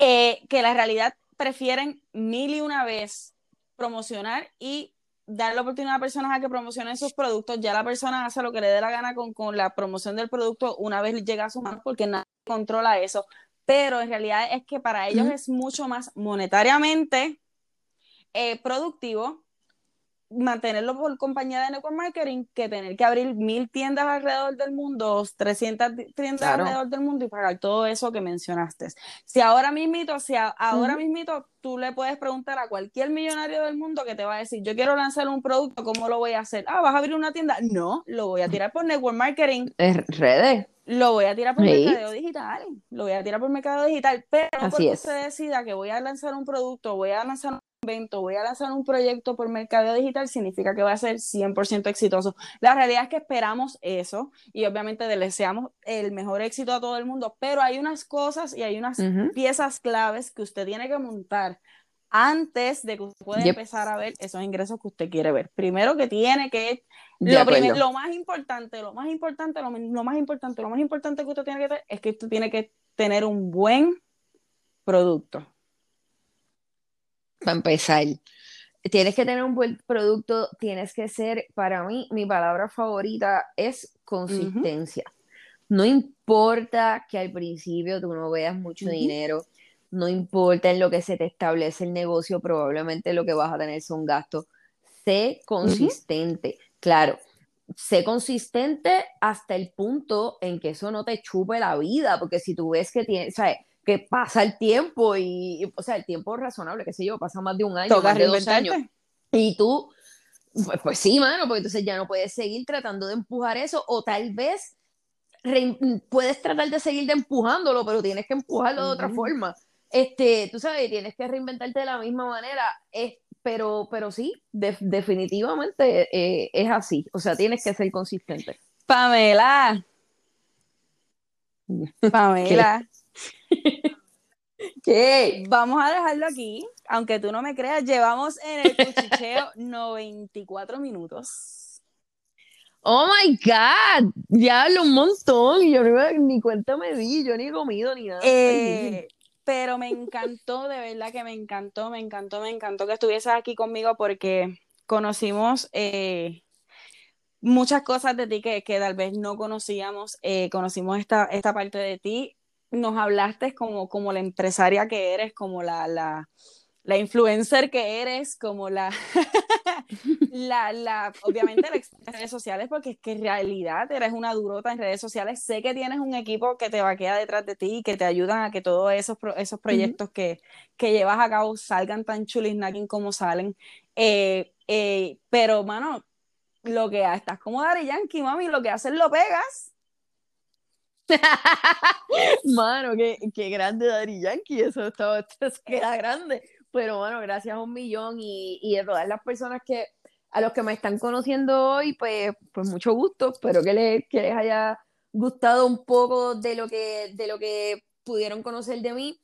eh, que la realidad prefieren mil y una vez promocionar y dar la oportunidad a personas a que promocionen sus productos, ya la persona hace lo que le dé la gana con, con la promoción del producto una vez llega a su mano porque nadie controla eso, pero en realidad es que para ellos es mucho más monetariamente eh, productivo mantenerlo por compañía de network marketing que tener que abrir mil tiendas alrededor del mundo, 300 tiendas alrededor del mundo y pagar todo eso que mencionaste. Si ahora mismito, si ahora mismito tú le puedes preguntar a cualquier millonario del mundo que te va a decir, yo quiero lanzar un producto, ¿cómo lo voy a hacer? Ah, ¿vas a abrir una tienda? No, lo voy a tirar por network marketing. Es redes. Lo voy a tirar por mercadeo digital, lo voy a tirar por mercado digital, pero porque se decida que voy a lanzar un producto, voy a lanzar un voy a lanzar un proyecto por mercado digital, significa que va a ser 100% exitoso. La realidad es que esperamos eso y obviamente deseamos el mejor éxito a todo el mundo, pero hay unas cosas y hay unas piezas claves que usted tiene que montar antes de que usted pueda empezar a ver esos ingresos que usted quiere ver. Primero que tiene que, lo, lo, más importante, lo más importante, lo, lo, más importante, lo más importante que usted tiene que tener es que usted tiene que tener un buen producto para empezar. Tienes que tener un buen producto, tienes que ser, para mí, mi palabra favorita es consistencia. No importa que al principio tú no veas mucho dinero, no importa en lo que se te establece el negocio, probablemente lo que vas a tener son gastos. Sé consistente. Claro, sé consistente hasta el punto en que eso no te chupe la vida, porque si tú ves que tienes. Que pasa el tiempo y, o sea, el tiempo razonable, qué sé yo, pasa más de un año, más de dos años. Y tú, pues, pues, sí, mano, porque entonces ya no puedes seguir tratando de empujar eso, o tal vez puedes tratar de seguir de empujándolo, pero tienes que empujarlo de otra forma. Este, tú sabes, tienes que reinventarte de la misma manera, es, pero, pero sí, definitivamente eh, es así, o sea, tienes que ser consistente. Pamela. Pamela. ¿Qué? Vamos a dejarlo aquí. Aunque tú no me creas, llevamos en el cuchicheo 94 minutos. Oh my God, ya hablo un montón. Yo ni cuenta me di, yo ni he comido ni nada. Eh, pero me encantó, de verdad que me encantó, me encantó, me encantó que estuvieses aquí conmigo porque conocimos eh, muchas cosas de ti que, que, tal vez no conocíamos. Eh, conocimos esta, esta parte de ti nos hablaste como, como la empresaria que eres, como la, la, la influencer que eres, como la, la, la, obviamente las redes sociales, porque es que en realidad eres una durota en redes sociales. Sé que tienes un equipo que te vaquea detrás de ti y que te ayudan a que todos esos, esos proyectos que, que, llevas a cabo salgan tan chulisnaking como salen. Eh, eh, pero, mano, lo que estás como Dari Yankee, mami, lo que haces lo pegas. mano, qué, qué grande Daddy Yankee, eso, estaba, queda grande. Pero bueno, gracias a un millón y, y de todas las personas que a los que me están conociendo hoy, pues, pues mucho gusto. Espero que les, que les haya gustado un poco de lo que, de lo que pudieron conocer de mí.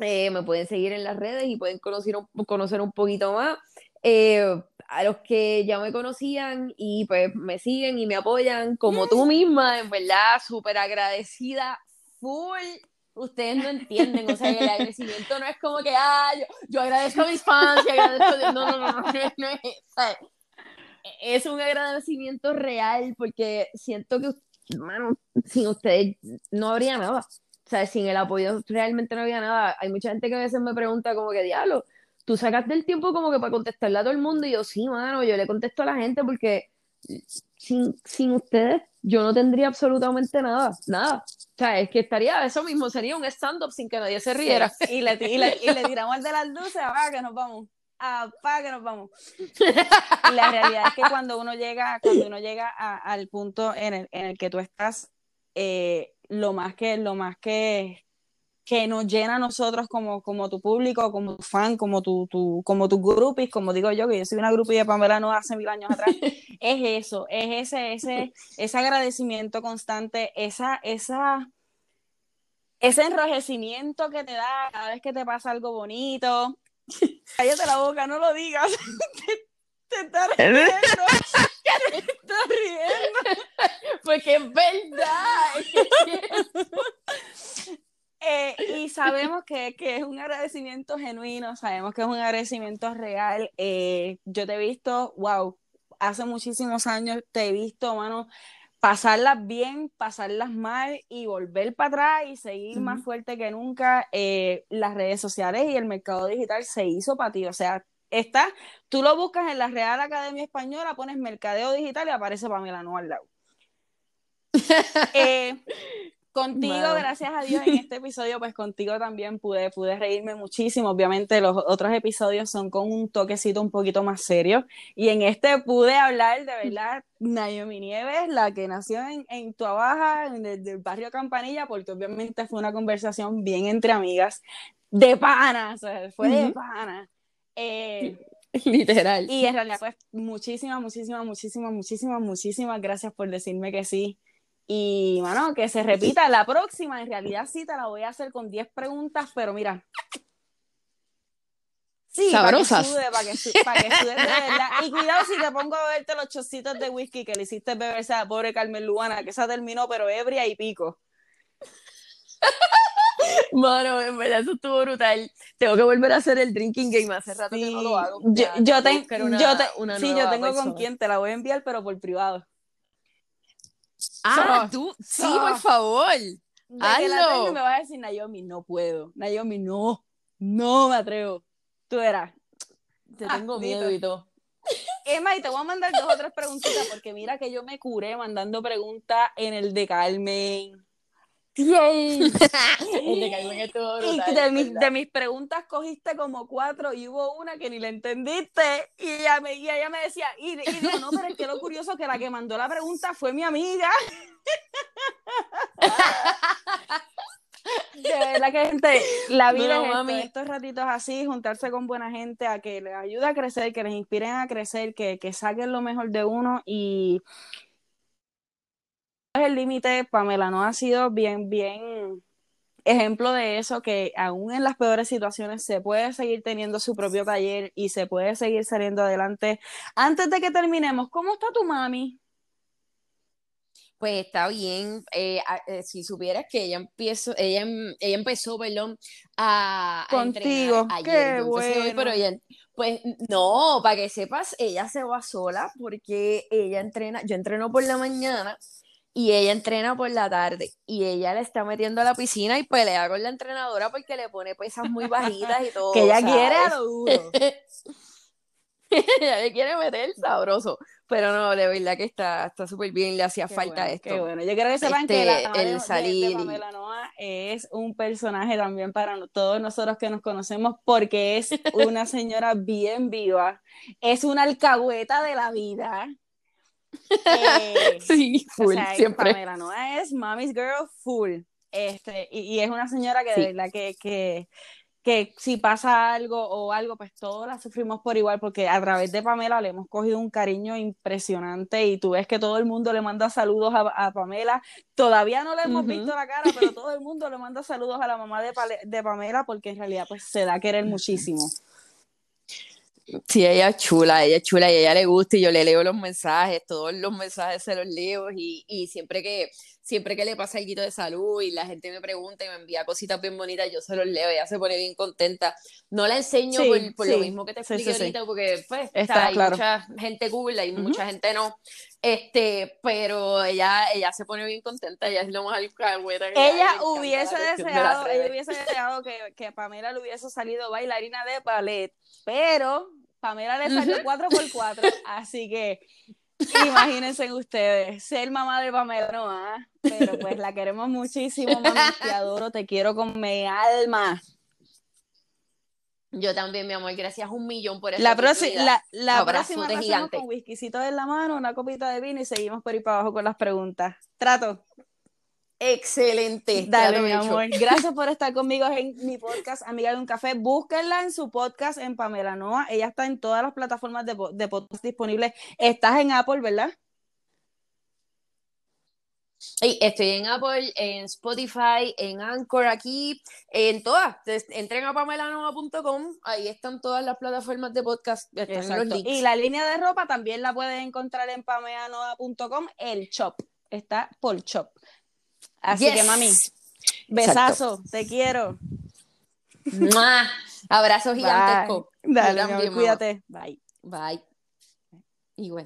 Eh, me pueden seguir en las redes y pueden conocer conocer un poquito más. Eh, a los que ya me conocían y pues me siguen y me apoyan, como tú misma, en verdad, súper agradecida, full, ustedes no entienden, o sea, el agradecimiento no es como que, ah, yo, yo agradezco a mis fans y agradezco, no, no, no, no, no, es, es un agradecimiento real porque siento que, bueno, sin ustedes no habría nada, o sea, sin el apoyo realmente no había nada. Hay mucha gente que a veces me pregunta como que, diablo, tú sacas del tiempo como que para contestarle a todo el mundo y yo, sí, mano, yo le contesto a la gente porque sin, sin ustedes yo no tendría absolutamente nada, nada. O sea, es que estaría, eso mismo, sería un stand-up sin que nadie se riera. Y, le, y, le, y le tiramos de las luces, apaga que nos vamos, apaga que nos vamos. Y la realidad es que cuando uno llega, cuando uno llega al punto en el, en el que tú estás, eh, lo más que, lo más que, que nos llena a nosotros como, como tu público, como tu fan, como tu, tu, como tus groupies, como digo yo, que yo soy una groupie de Pamela no hace mil años atrás, es eso, es ese, ese, ese agradecimiento constante, esa, esa, ese enrojecimiento que te da cada vez que te pasa algo bonito. Cállate la boca, no lo digas. te, estás riendo. te estás riendo. Porque es verdad. Eh, y sabemos que, que, es un agradecimiento genuino, sabemos que es un agradecimiento real. Eh, yo te he visto, wow, hace muchísimos años te he visto, mano, pasarlas bien, pasarlas mal y volver para atrás y seguir más fuerte que nunca. Eh, las redes sociales y el mercado digital se hizo para ti, o sea, está, tú lo buscas en la Real Academia Española, pones mercadeo digital y aparece Pamela no al lado. eh, Contigo, gracias a Dios, en este episodio, pues contigo también pude, pude reírme muchísimo. Obviamente los otros episodios son con un toquecito un poquito más serio. Y en este pude hablar de verdad, Naomi Nieves, la que nació en, en Tuabaja, en el, barrio Campanilla, porque obviamente fue una conversación bien entre amigas, de pana, o sea, fue de pana. Eh, Literal. Y en realidad, pues muchísimas, muchísimas, muchísimas, muchísimas, muchísimas gracias por decirme que sí y, bueno, que se repita la próxima. En realidad sí te la voy a hacer con 10 preguntas, pero mira. Sí, Sabrosas. Para que sude, para que, sude, de verdad. Y cuidado si te pongo a beberte los chocitos de whisky que le hiciste beberse a la pobre Carmen Luana, que esa terminó, pero ebria y pico. Mano, en verdad eso estuvo brutal. Tengo que volver a hacer el drinking game. Hace rato que no lo hago. Yo, yo, ten, yo, te, sí, yo tengo con quien te la voy a enviar, pero por privado. Ah, tú, sí, por favor. Hazlo. me vas a decir, Naomi, no puedo. Naomi, no, no me atrevo. Tú eras. Te ah, tengo miedo y todo. Emma, y te voy a mandar dos o tres preguntitas porque mira que yo me curé mandando preguntas en el de Carmen. y de, mis, de, mis, preguntas cogiste como cuatro y hubo una que ni la entendiste. Y ella me, y ella me decía, y, y digo, no, pero es que lo curioso que la que mandó la pregunta fue mi amiga. de verdad que gente, la vida es estos ratitos así, juntarse con buena gente a que les ayude a crecer, que les inspiren a crecer, que, que saquen lo mejor de uno y el límite, Pamela no ha sido bien, bien ejemplo de eso, que aún en las peores situaciones se puede seguir teniendo su propio taller y se puede seguir saliendo adelante. Antes de que terminemos, ¿cómo está tu mami? Pues está bien. Eh, eh, si supieras que ella empezó, ella, ella empezó, perdón, a, contigo. Qué bueno. pero pues no, para que sepas, ella se va sola porque ella entrena, yo entreno por la mañana y ella entrena por la tarde y ella le está metiendo a la piscina y pelea con la entrenadora porque le pone pesas muy bajitas y todo. que ella quiere a lo duro. ella le quiere meter sabroso. Pero no, de verdad que está súper bien, le hacía falta esto. Qué bueno, yo quiero que sepan que la este, el salir... Pamela Noa es un personaje también para todos nosotros que nos conocemos porque es una señora bien viva, es una alcahueta de la vida eh, sí, full, siempre. Pamela no es Mommy's Girl full. Este, y, es una señora que de verdad que, que, que, si pasa algo o algo, pues todos la sufrimos por igual, porque a través de Pamela le hemos cogido un cariño impresionante y tú ves que todo el mundo le manda saludos a, Pamela. Todavía no le hemos visto la cara, pero todo el mundo le manda saludos a la mamá de, de Pamela porque en realidad pues se da a querer muchísimo. Sí, ella es chula, ella es chula y a ella le gusta y yo le leo los mensajes, todos los mensajes se los leo y, y siempre que siempre que le pasa algo de salud y la gente me pregunta y me envía cositas bien bonitas, yo se los leo, ella se pone bien contenta. No la enseño por, lo mismo que te expliqué ahorita, porque pues hay mucha gente cool, hay mucha gente no. Este, pero ella, ella se pone bien contenta, ella es lo más Ella hubiese deseado, ella hubiese deseado que, que Pamela le hubiese salido bailarina de ballet, pero Pamela le salió 4x4, así que imagínense ustedes, ser mamá de Pamela no, ¿ah? pero pues la queremos muchísimo, mami, te adoro, te quiero con mi alma. Yo también, mi amor, gracias un millón por eso. La, la, la próxima pasamos con whiskycito en la mano, una copita de vino y seguimos por ahí para abajo con las preguntas. Trato. Excelente. Dale, mi amor. Gracias por estar conmigo en mi podcast, Amiga de un Café. Búsquenla en su podcast en Pamela Noa. Ella está en todas las plataformas de, de podcast disponibles. Estás en Apple, ¿verdad? estoy en Apple, en Spotify, en Anchor aquí, en todas. Entren a pamelanoa.com, ahí están todas las plataformas de podcast. Y la línea de ropa también la pueden encontrar en pamelanoa.com, el shop. Está por shop. Así que mami, besazo, te quiero. Abrazo gigantesco. Dale, cuídate. Bye. Bye. Y bueno.